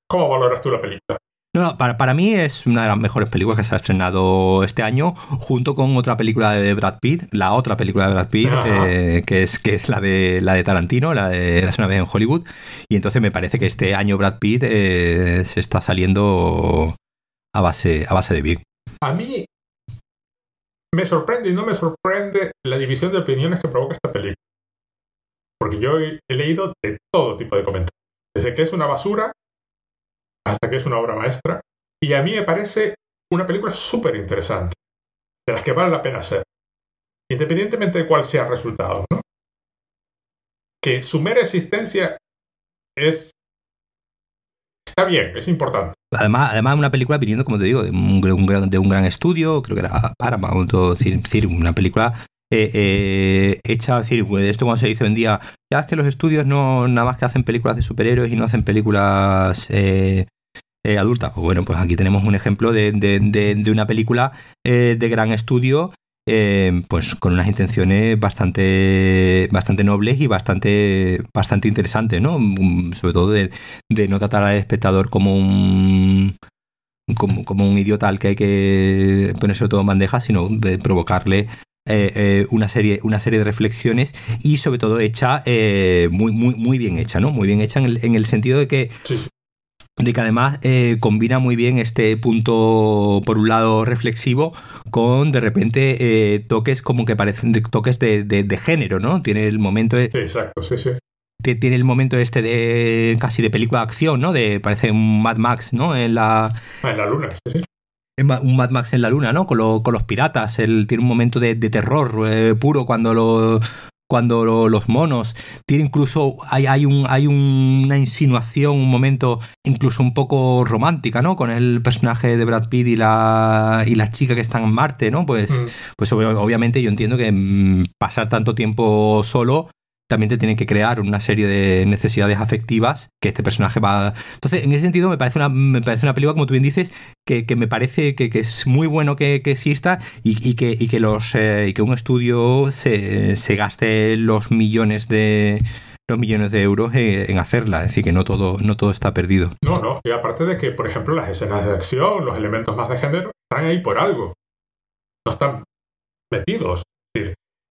¿Cómo valoras tú la película? No, para, para, mí es una de las mejores películas que se ha estrenado este año, junto con otra película de Brad Pitt, la otra película de Brad Pitt, eh, que, es, que es la de, la de Tarantino, la de Eras una vez en Hollywood. Y entonces me parece que este año Brad Pitt eh, se está saliendo a base, a base de bien. A mí me sorprende y no me sorprende la división de opiniones que provoca esta película porque yo he, leído de todo tipo de comentarios, desde que es una basura hasta que es una obra maestra, y a mí me parece una película súper interesante, de las que vale la pena ser, independientemente de cuál sea el resultado. Que su mera existencia es está bien, es importante. Además, además una película viniendo, como te digo, de un, gran, de un gran estudio, creo que era Paramount, decir, una película eh, eh, hecha, decir, pues esto cuando se dice hoy en día, ya es que los estudios no nada más que hacen películas de superhéroes y no hacen películas eh, eh, adultas. Pues bueno, pues aquí tenemos un ejemplo de, de, una película de gran estudio. Pues con unas intenciones bastante bastante nobles y bastante bastante interesantes, ¿no? Mm, sobre todo de, no tratar al espectador como un como, como, un idiota al que hay que ponerse todo en bandeja, sino de provocarle eh, eh, una, serie, una serie de reflexiones y sobre todo hecha eh, muy, muy, muy bien hecha, ¿no? Muy bien hecha en el, en el sentido de que de que además combina muy bien este punto, por un lado, reflexivo, con de repente toques como que parecen de, toques de, de, género, ¿no? Tiene el momento de... exacto, sí, sí. Tiene el momento este de casi de película de acción, ¿no? De parece un Mad Max, ¿no? En la, ah, en la luna, sí, sí un Mad Max en la luna, ¿no? Con, los piratas. Él tiene un momento de, terror eh, puro cuando lo, cuando los monos. Tiene incluso. Hay, hay, un, hay una insinuación, un momento incluso un poco romántica, ¿no? Con el personaje de Brad Pitt y la, y la chica que están en Marte, ¿no? Pues, mm. pues obviamente yo entiendo que mm, pasar tanto tiempo solo también te tienen que crear una serie de necesidades afectivas que este personaje va. Entonces, en ese sentido, me parece una, me parece una película, como tú bien dices, que, me parece que, es muy bueno que, exista y, que, que, los, eh, que un estudio se, se gaste los millones de los millones de euros en, hacerla, es decir, que no todo, no todo está perdido. No, no, y aparte de que, por ejemplo, las escenas de acción, los elementos más de género, están ahí por algo. No están metidos.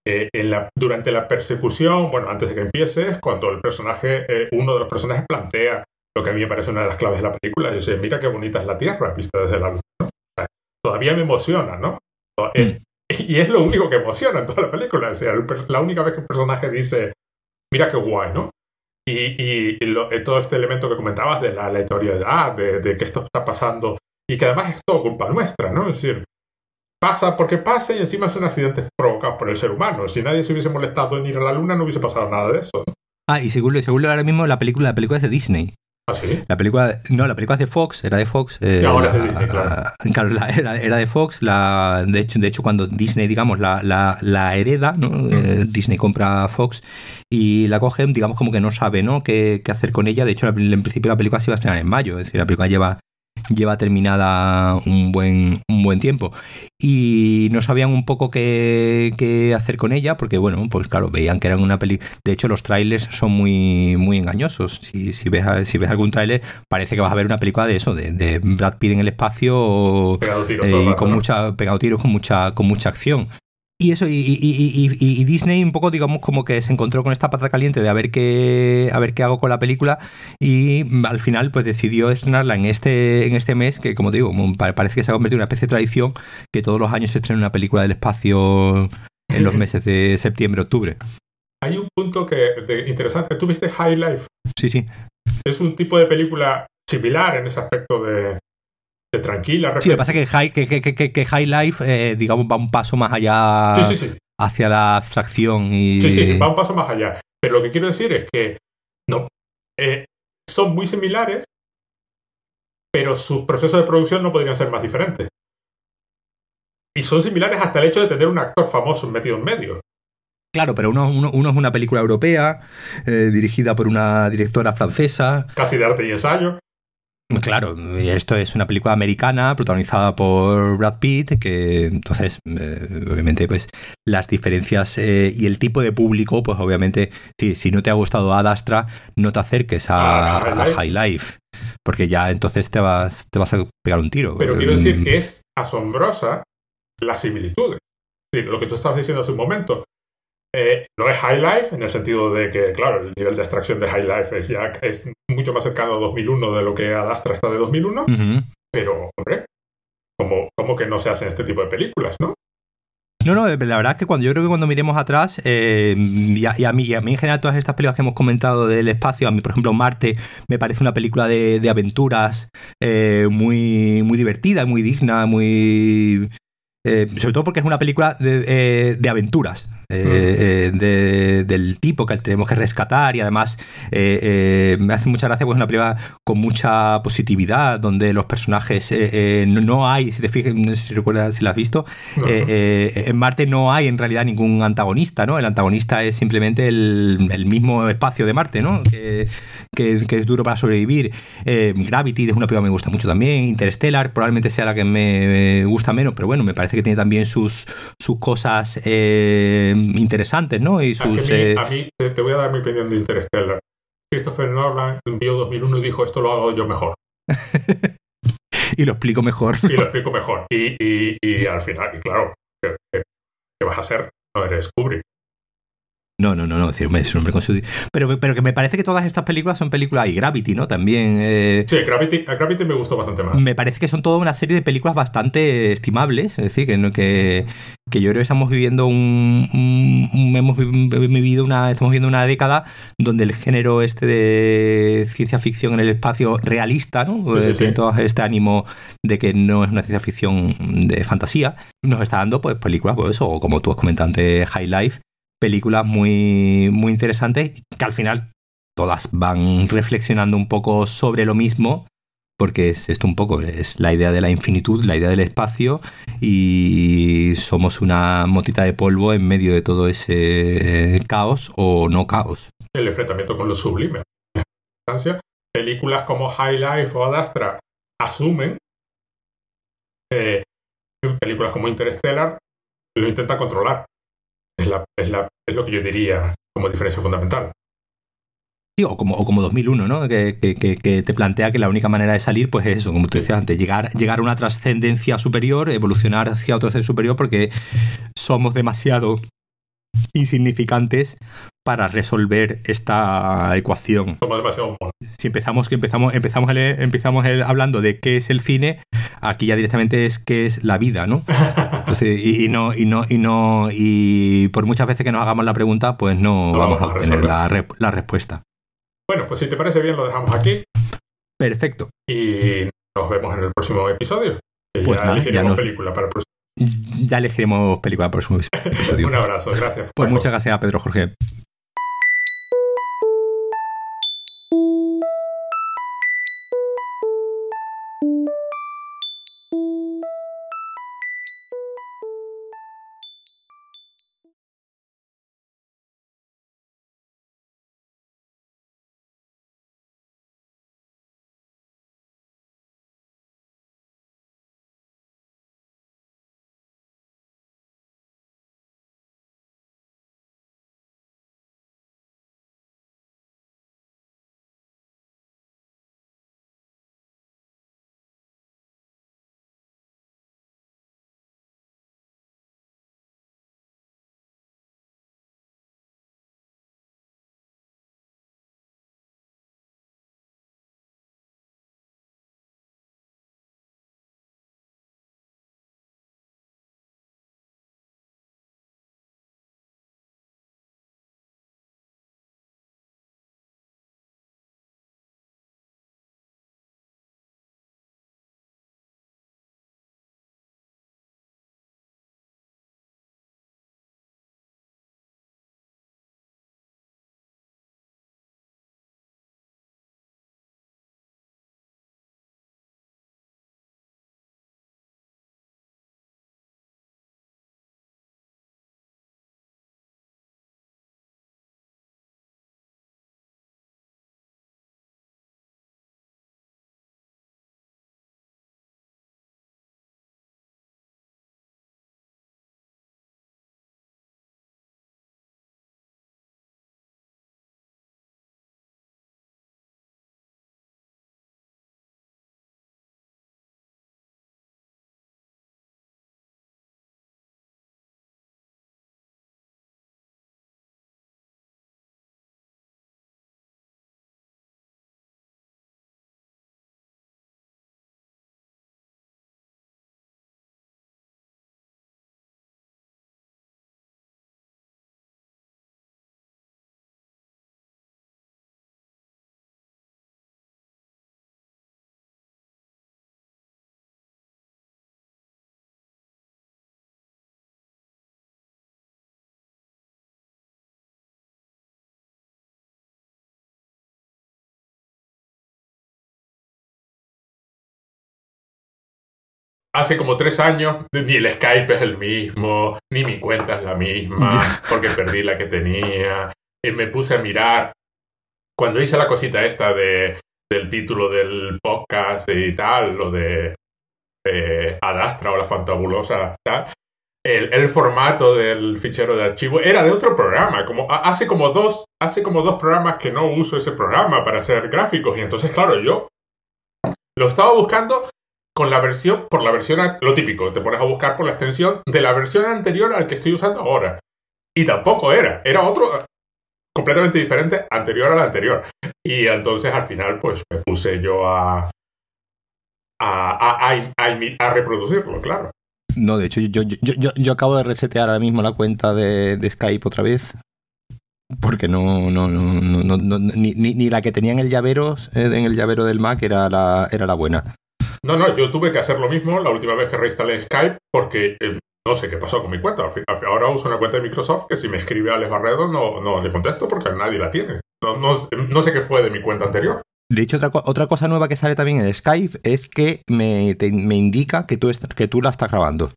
Es decir, eh, durante la persecución, bueno, antes de que empieces, cuando el personaje, eh, uno de los personajes plantea lo que a mí me parece una de las claves de la película, y dice, mira qué bonita es la Tierra vista desde la luz. todavía me emociona, ¿no? Mm. y es lo único que emociona en toda la película. O sea, la única vez que el personaje dice, mira qué guay, ¿no? Y, eh, todo este elemento que comentabas de la aleatoriedad, de, de que esto está pasando, y que además es todo culpa nuestra, ¿no? Es decir, pasa porque pasa y encima es un accidente provocado por el ser humano. Si nadie se hubiese molestado en ir a la luna, no hubiese pasado nada de eso. Ah, y según, según ahora mismo la película, la película es de Disney. ¿Ah, sí? La película, no, la película es de Fox, era de Fox. Eh, ahora es de Disney, claro. claro era, de Fox. La, de, hecho, de hecho, cuando Disney, digamos, la, la, la hereda, ¿no? Eh, Disney compra Fox y la coge, digamos, como que no sabe ¿no? Qué, qué hacer con ella. De hecho, en principio la película se iba a estrenar en mayo. Es decir, la película lleva lleva terminada un buen, un buen tiempo. Y no sabían un poco qué, qué, hacer con ella, porque bueno, pues claro, veían que eran una peli. De hecho, los trailers son muy, muy engañosos. Si, si, ves, si ves algún tráiler, parece que vas a ver una película de eso, de, Brad Pitt en el espacio eh, y con mucha, pegado tiros con mucha, con mucha acción. Y eso, y, Disney un poco, digamos, como que se encontró con esta pata caliente de a ver qué, a ver qué hago con la película y al final pues decidió estrenarla en este, en este mes, que como digo, parece que se ha convertido en una especie de tradición que todos los años se estrena una película del espacio en los meses de septiembre, octubre. Hay un punto que interesante. ¿Tú viste High Life? Sí, sí. Es un tipo de película similar en ese aspecto de, tranquila. Sí, lo que pasa es que High, que, high Life, eh, digamos, va un paso más allá hacia la abstracción. Y... Sí, sí, va un paso más allá. Pero lo que quiero decir es que no, eh, son muy similares, pero sus procesos de producción no podrían ser más diferentes. Y son similares hasta el hecho de tener un actor famoso metido en medio. Claro, pero uno, uno, es una película europea, eh, dirigida por una directora francesa. Casi de arte y ensayo. Claro, esto es una película americana protagonizada por Brad Pitt, que entonces, eh, obviamente, pues las diferencias eh, y el tipo de público, pues obviamente, si, si no te ha gustado Ad Astra, no te acerques a, ah, High, Life, porque ya entonces te vas, te vas a pegar un tiro. Pero quiero decir mm. que es asombrosa la similitud. lo que tú estabas diciendo hace un momento. Eh, no es High Life en el sentido de que, claro, el nivel de extracción de High Life es, ya, es mucho más cercano a 2001 de lo que Adastra está de 2001, pero, hombre, ¿cómo, que no se hacen este tipo de películas, no? No, no, la verdad es que cuando yo creo que cuando miremos atrás, eh, y, a, mí, y a mí en general todas estas películas que hemos comentado del espacio, a mí por ejemplo Marte me parece una película de, aventuras eh, muy, muy divertida, muy digna, muy... sobre todo porque es una película de, de aventuras. Eh, eh, del tipo que tenemos que rescatar y además eh, me hace mucha gracia porque es una película con mucha positividad donde los personajes no, hay, si te fijas, no sé si recuerdas si la has visto, en Marte no hay en realidad ningún antagonista, ¿no? El antagonista es simplemente el, mismo espacio de Marte, ¿no? Que, es duro para sobrevivir. Gravity es una película que me gusta mucho también. Interstellar probablemente sea la que me gusta menos, pero bueno, me parece que tiene también sus, sus cosas interesantes, ¿no? Y sus, eh, a, mí, te voy a dar mi opinión de Interstellar. Christopher Nolan envió 2001 y dijo, esto lo hago yo mejor. y lo explico mejor. y lo explico mejor. Y, y, al final, y claro, ¿qué, vas a hacer? No eres Kubrick. No, no, no, no, es un hombre con su... Pero, pero que me parece que todas estas películas son películas, y Gravity, ¿no? También... Eh, sí, Gravity, a Gravity me gustó bastante más. Me parece que son toda una serie de películas bastante estimables, es decir, que, que, que yo creo que estamos viviendo un, hemos vivido una, estamos viviendo una década donde el género este de ciencia ficción en el espacio realista, ¿no? Eh, tiene todo este ánimo de que no es una ciencia ficción de fantasía, nos está dando pues películas, pues eso, o como tú has comentado antes, High Life, películas muy, muy interesantes que al final todas van reflexionando un poco sobre lo mismo, porque es esto un poco, es la idea de la infinitud, la idea del espacio y somos una motita de polvo en medio de todo ese caos o no caos. El enfrentamiento con lo sublime. Películas como High Life o Adastra asumen, eh, películas como Interstellar lo intentan controlar. Es, la, es, la, es lo que yo diría como diferencia fundamental o como, o como 2001, ¿no? Que, te plantea que la única manera de salir, pues es eso, como te decía antes, llegar, llegar a una trascendencia superior, evolucionar hacia otro ser superior, porque somos demasiado insignificantes para resolver esta ecuación. Somos demasiado Si empezamos, que empezamos, empezamos, empezamos hablando de qué es el cine, aquí ya directamente es qué es la vida, ¿no? y, no, y no, y no, y por muchas veces que nos hagamos la pregunta, pues no, vamos, a obtener la, la respuesta. Bueno, pues si te parece bien, lo dejamos aquí. Perfecto. Y nos vemos en el próximo episodio. Pues ya elegiremos película para el próximo. Ya elegiremos película para el próximo episodio. Un abrazo, gracias. Pues muchas gracias a Pedro Jorge. Hace como tres años ni el Skype es el mismo, ni mi cuenta es la misma, porque perdí la que tenía. Y me puse a mirar. Cuando hice la cosita esta de, del título del podcast y tal, lo de eh, Adastra o la fantabulosa, tal, el, el, formato del fichero de archivo era de otro programa. Como, hace, como dos, hace como dos programas que no uso ese programa para hacer gráficos. Y entonces, claro, yo lo estaba buscando con la versión, por la versión, lo típico, te pones a buscar por la extensión de la versión anterior al que estoy usando ahora. Y tampoco era, era otro completamente diferente anterior al anterior. Y entonces al final pues me puse yo a, a, a, reproducirlo, claro. No, de hecho yo, yo, yo, yo, acabo de resetear ahora mismo la cuenta de, Skype otra vez. Porque no, no, no, no, no ni, ni, ni, la que tenía en el llavero, eh, en el llavero del Mac era la, era la buena. No, no, yo tuve que hacer lo mismo la última vez que reinstalé Skype porque eh, no sé qué pasó con mi cuenta. Ahora uso una cuenta de Microsoft que si me escribe Alex Barredo no, no le contesto porque nadie la tiene. No, no, sé qué fue de mi cuenta anterior. De hecho, otra, otra, cosa nueva que sale también en Skype es que me, me indica que tú, que tú la estás grabando.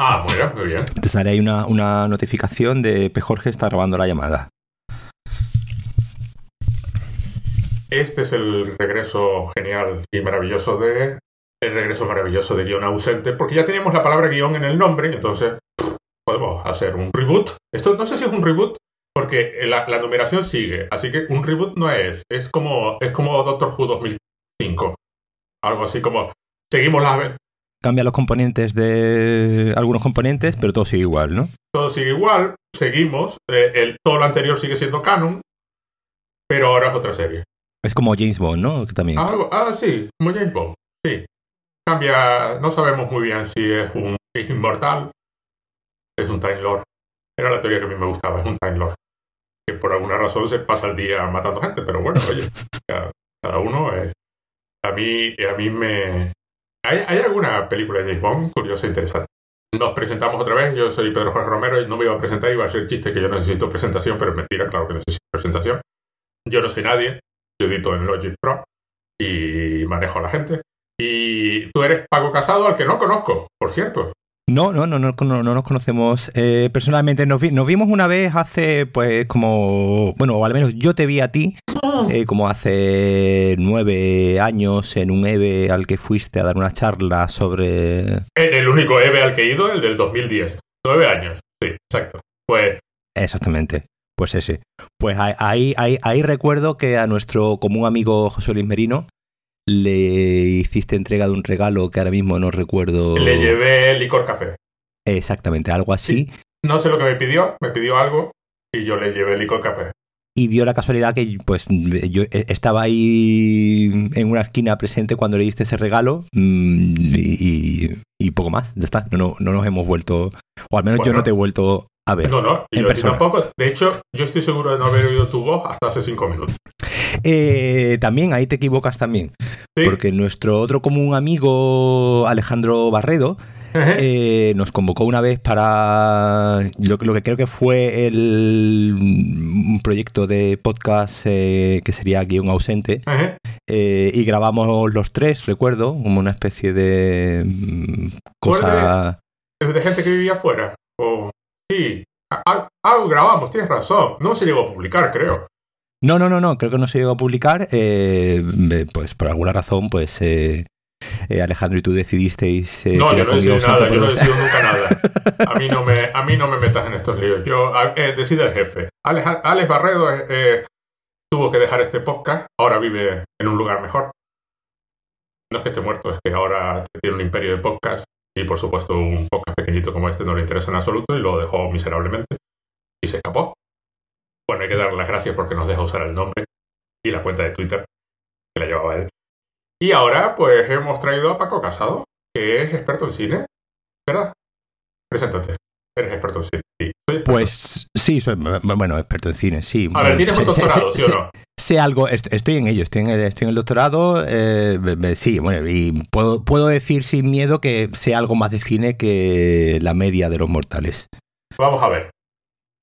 Ah, muy bien, muy bien. Te sale ahí una, una notificación de que Jorge está grabando la llamada. Este es el regreso genial y maravilloso de. El regreso maravilloso de guion ausente, porque ya teníamos la palabra guion en el nombre, entonces podemos hacer un reboot. Esto no sé si es un reboot, porque la, numeración sigue, así que un reboot no es. Es como, es como Doctor Who 2005. Algo así como. Seguimos la. Cambia los componentes de algunos componentes, pero todo sigue igual, ¿no? Todo sigue igual, seguimos. Eh, el, todo lo anterior sigue siendo canon, pero ahora es otra serie. Es como James Bond, ¿no? También. Ah, sí, como James Bond. Sí. Cambia, no sabemos muy bien si es un inmortal, es un Time Lord. Era la teoría que a mí me gustaba, es un Time Lord. Que por alguna razón se pasa el día matando gente, pero bueno, oye, cada, uno es... A mí, a mí me... ¿Hay, ¿Hay alguna película de James Bond curiosa e interesante? Nos presentamos otra vez, yo soy Pedro Jorge Romero y no me iba a presentar, iba a ser chiste que yo necesito presentación, pero es mentira, claro que necesito presentación. Yo no soy nadie, yo edito en Logic Pro y manejo a la gente. Y tú eres Paco Casado, al que no conozco, por cierto. No, no, no, no, no, nos conocemos eh, personalmente. Nos, vimos una vez hace, pues, como, bueno, o al menos yo te vi a ti, ah. eh, como hace nueve años en un EVE al que fuiste a dar una charla sobre... El, único EVE al que he ido, el del 2010. Nueve años, sí, exacto. Pues... Exactamente. Pues ese. Pues ahí, ahí, ahí recuerdo que a nuestro común amigo José Luis Merino le hiciste entrega de un regalo que ahora mismo no recuerdo. Le llevé licor café. Exactamente, algo así. No sé lo que me pidió, me pidió algo y yo le llevé licor café. Y dio la casualidad que pues yo estaba ahí en una esquina presente cuando le diste ese regalo mm, y, poco más, ya está. No, no, nos hemos vuelto, o al menos yo no te he vuelto a ver. No, no, y yo tampoco. De hecho, yo estoy seguro de no haber oído tu voz hasta hace cinco minutos. Eh, también, ahí te equivocas también. Porque nuestro otro común amigo, Alejandro Barredo, eh, nos convocó una vez para lo, que creo que fue el, un proyecto de podcast eh, que sería Guión Ausente. y grabamos los tres, recuerdo, como una especie de mm, cosa... De, de gente que vivía afuera. O... Sí, algo grabamos, tienes razón. No se llegó a publicar, creo. No, no, no, no, creo que no se llegó a publicar. Eh, pues por alguna razón, pues eh, eh, Alejandro y tú decidisteis. no, yo no he decidido nada, yo no he decidido nunca nada. A mí no me, a mí no me metas en estos líos. Yo decide el jefe. Alex, Alex Barredo tuvo que dejar este podcast, ahora vive en un lugar mejor. No es que esté muerto, es que ahora tiene un imperio de podcast y por supuesto, un podcast pequeñito como este no le interesa en absoluto y lo dejó miserablemente. Y se escapó. Bueno, hay que darle las gracias porque nos deja usar el nombre y la cuenta de Twitter que la llevaba él. Y ahora, pues hemos traído a Paco Casado, que es experto en cine, ¿verdad? Preséntate. Eres experto en cine. Sí, pues sí, soy bueno, experto en cine, sí. A ver, ¿tienes un doctorado, sí o no? Sé algo, estoy en ello, estoy en el, estoy en el doctorado, eh, sí, bueno, y puedo, puedo decir sin miedo que sé algo más de cine que la media de los mortales. Vamos a ver.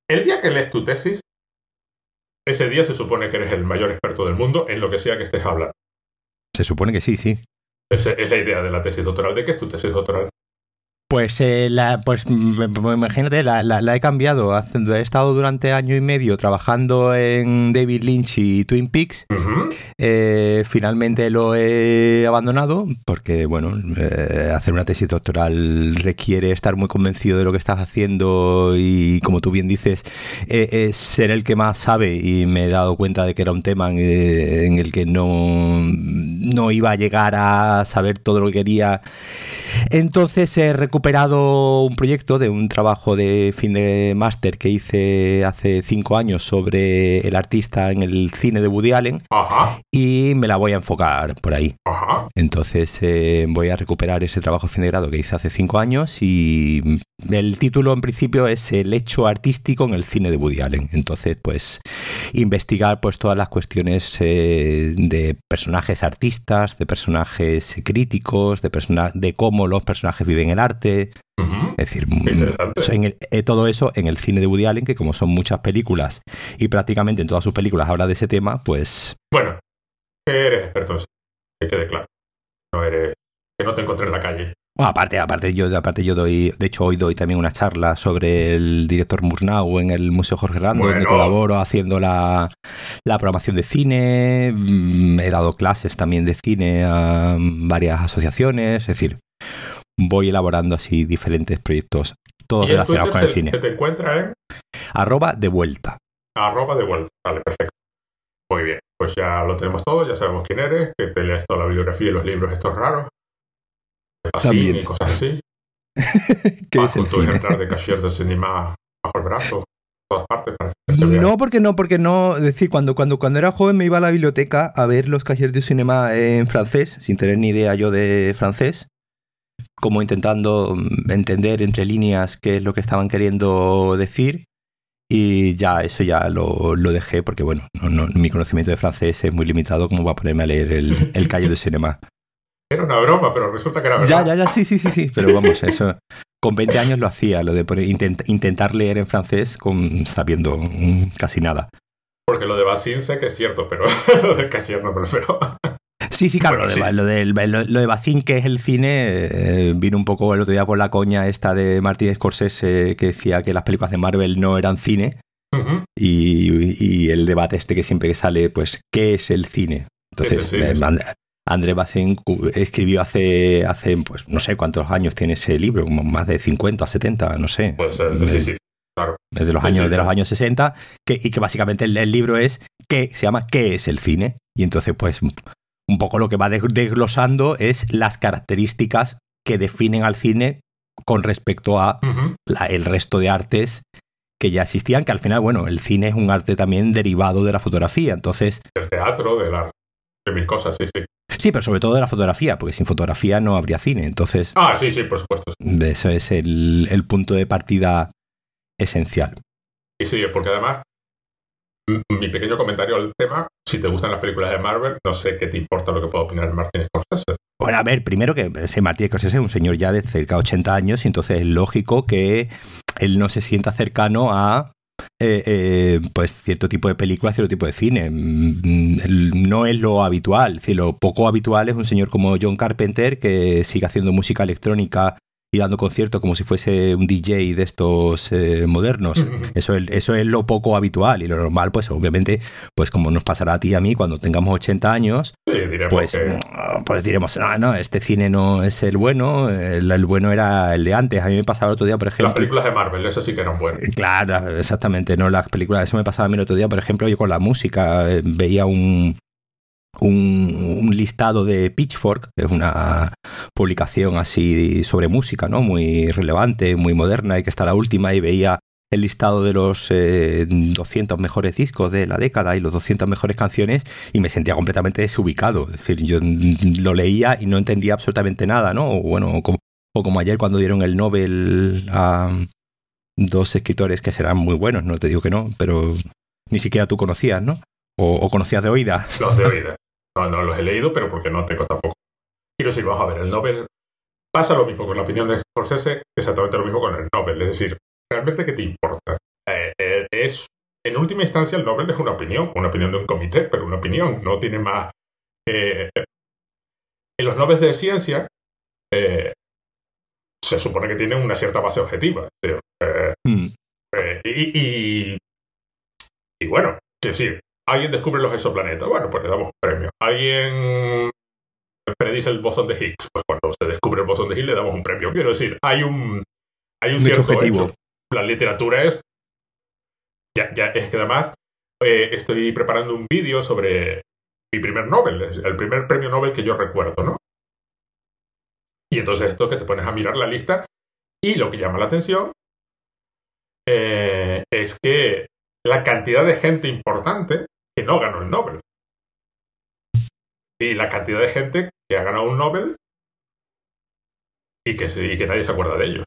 El día que lees tu tesis, ese día se supone que eres el mayor experto del mundo en lo que sea que estés hablando. Se supone que sí, sí. Esa es la idea de la tesis doctoral. ¿De qué es tu tesis doctoral? Pues, eh, la, pues imagínate, la, la, he cambiado. He estado durante año y medio trabajando en David Lynch y Twin Peaks. Eh, finalmente lo he abandonado porque, bueno, eh, hacer una tesis doctoral requiere estar muy convencido de lo que estás haciendo y, como tú bien dices, es ser el que más sabe y me he dado cuenta de que era un tema en, en el que no, no iba a llegar a saber todo lo que quería. Entonces he recuperado un proyecto de un trabajo de fin de máster que hice hace cinco años sobre el artista en el cine de Woody Allen y me la voy a enfocar por ahí. Entonces eh, voy a recuperar ese trabajo de fin de grado que hice hace cinco años y el título en principio es El hecho artístico en el cine de Woody Allen. Entonces, pues investigar pues todas las cuestiones eh, de personajes artistas, de personajes críticos, de, de cómo los personajes viven el arte es decir, mm, eh, todo eso en el cine de Woody Allen, que como son muchas películas y prácticamente en todas sus películas habla de ese tema, pues... Bueno, eres experto en que quede claro. No eres, que no te encontré en la calle. Bueno, aparte, aparte yo, aparte yo doy, de hecho hoy doy también una charla sobre el director Murnau en el Museo Jorge Rando, donde colaboro haciendo la, la programación de cine, mm, he dado clases también de cine a varias asociaciones, es decir, voy elaborando así diferentes proyectos, todos relacionados con el cine. se te encuentra en Arroba de vuelta. arroba de vuelta. Vale, perfecto. Muy bien, pues ya lo tenemos todo, ya sabemos quién eres, que te lees toda la bibliografía y los libros estos raros. Pacini También. y cosas así. ¿Qué Vas es el tu ejemplar de Cashier de Cinema bajo el brazo, todas partes. para. No, porque no, porque no. Es decir, cuando, cuando, cuando era joven me iba a la biblioteca a ver los cahiers de cinema en francés, sin tener ni idea yo de francés, como intentando mm, entender entre líneas qué es lo que estaban queriendo decir. Y ya, eso ya lo, lo dejé, porque bueno, no, no- mi conocimiento de francés es muy limitado, como va a ponerme a leer el, el cahier de cinema. Era una broma, pero resulta que era Ya, verdad. ya, ya, sí, sí, sí, sí. Pero vamos, eso. Con 20 años lo hacía, lo de poner- intent- intentar leer en francés con, sabiendo mm, casi nada. Porque lo de Bacin sé que es cierto, pero lo de Cashier no me lo espero. Sí, sí, claro, Bueno, lo, de, sí. lo, del- lo- lo de Bacín, que es el cine, eh, vino un poco el otro día por la coña esta de Martin Scorsese que decía que las películas de Marvel no eran cine y, y el debate este que siempre que sale, pues, ¿qué es el cine? Entonces, Sí, sí, sí, sí. And- André Bazin cu- escribió hace, hace, pues, no sé cuántos años tiene ese libro, como más de 50, 70, no sé. Pues eh, sí, sí, claro. Es de los años, sí, de los años 60, que, y que básicamente el, el libro es que se llama ¿Qué es el cine? Y entonces, pues, un poco lo que va des- desglosando es las características que definen al cine con respecto a la- el resto de artes que ya existían, que al final, bueno, el cine es un arte también derivado de la fotografía. Entonces, Del teatro, de, la, de mil cosas, sí, sí. sí, pero sobre todo de la fotografía, porque sin fotografía no habría cine. Entonces, Ah, sí, sí, por supuesto. eso es el, el punto de partida esencial. Y sí, porque además, mi pequeño comentario al tema, si te gustan las películas de Marvel, no sé qué te importa lo que pueda opinar Martin Scorsese. Bueno, a ver, primero que ese Martí Scorsese es un señor ya de cerca de 80 años y entonces es lógico que él no se sienta cercano a eh, eh, pues cierto tipo de películas, cierto tipo de cine. Mm, No es lo habitual. Lo poco habitual es un señor como John Carpenter que sigue haciendo música electrónica y dando conciertos como si fuese un DJ de estos eh, modernos. Eso es, eso es lo poco habitual y lo normal, pues obviamente, pues como nos pasará a ti y a mí cuando tengamos 80 años, Sí, pues, que pues diremos, no, no, este cine no es el bueno, el, el bueno era el de antes. A mí me pasaba el otro día, por las ejemplo. películas de Marvel, eso sí que eran buenas. Claro, exactamente, no las películas. Eso me pasaba a mí el otro día, por ejemplo, yo con la música eh, veía un, un, un listado de Pitchfork, que es una publicación así sobre música, ¿no? Muy relevante, muy moderna, y que está la última, y veía el listado de los eh, 200 mejores discos de la década y los 200 mejores canciones y me sentía completamente desubicado. Es decir, yo lo leía y no entendía absolutamente nada, ¿no? O bueno, como, o como ayer cuando dieron el Nobel a dos escritores que serán muy buenos, no te digo que no, pero ni siquiera tú conocías, ¿no? O, o conocías de oídas. Los de oídas. No, no los he leído, pero porque no tengo tampoco. Quiero decir, vamos a ver, el Nobel pasa lo mismo con la opinión de Scorsese, exactamente lo mismo con el Nobel. Es decir, ¿realmente qué te importa? Eh, eh, es, en última instancia, el Nobel es una opinión, una opinión de un comité, pero una opinión, no tiene más. eh, en los Nobel de ciencia eh, se supone que tienen una cierta base objetiva. Eh, Mm, eh, y, y, y bueno, quiero decir, alguien descubre los exoplanetas, bueno, pues le damos un premio. Alguien predice el bosón de Higgs, pues cuando se descubre el bosón de Higgs le damos un premio. Quiero decir, hay un, hay un, cierto objetivo. hecho. La literatura es... Ya, ya, es que además eh, estoy preparando un vídeo sobre mi primer Nobel, el primer premio Nobel que yo recuerdo, ¿no? Y entonces esto que te pones a mirar la lista y lo que llama la atención eh, es que la cantidad de gente importante que no ganó el Nobel. Y la cantidad de gente que ha ganado un Nobel y que, y que nadie se acuerda de ellos.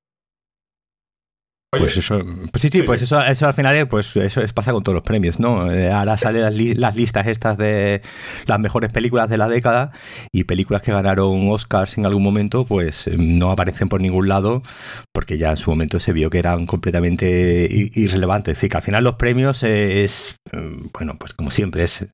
Pues eso, pues sí, sí, Sí, pues sí. eso, eso al final es, pues eso es, pasa con todos los premios, ¿no? Eh, ahora salen las, li- las listas estas de las mejores películas de la década y películas que ganaron Oscars en algún momento, pues eh, no aparecen por ningún lado porque ya en su momento se vio que eran completamente irrelevantes. Es decir, que al final los premios es, eh, bueno, pues como siempre, es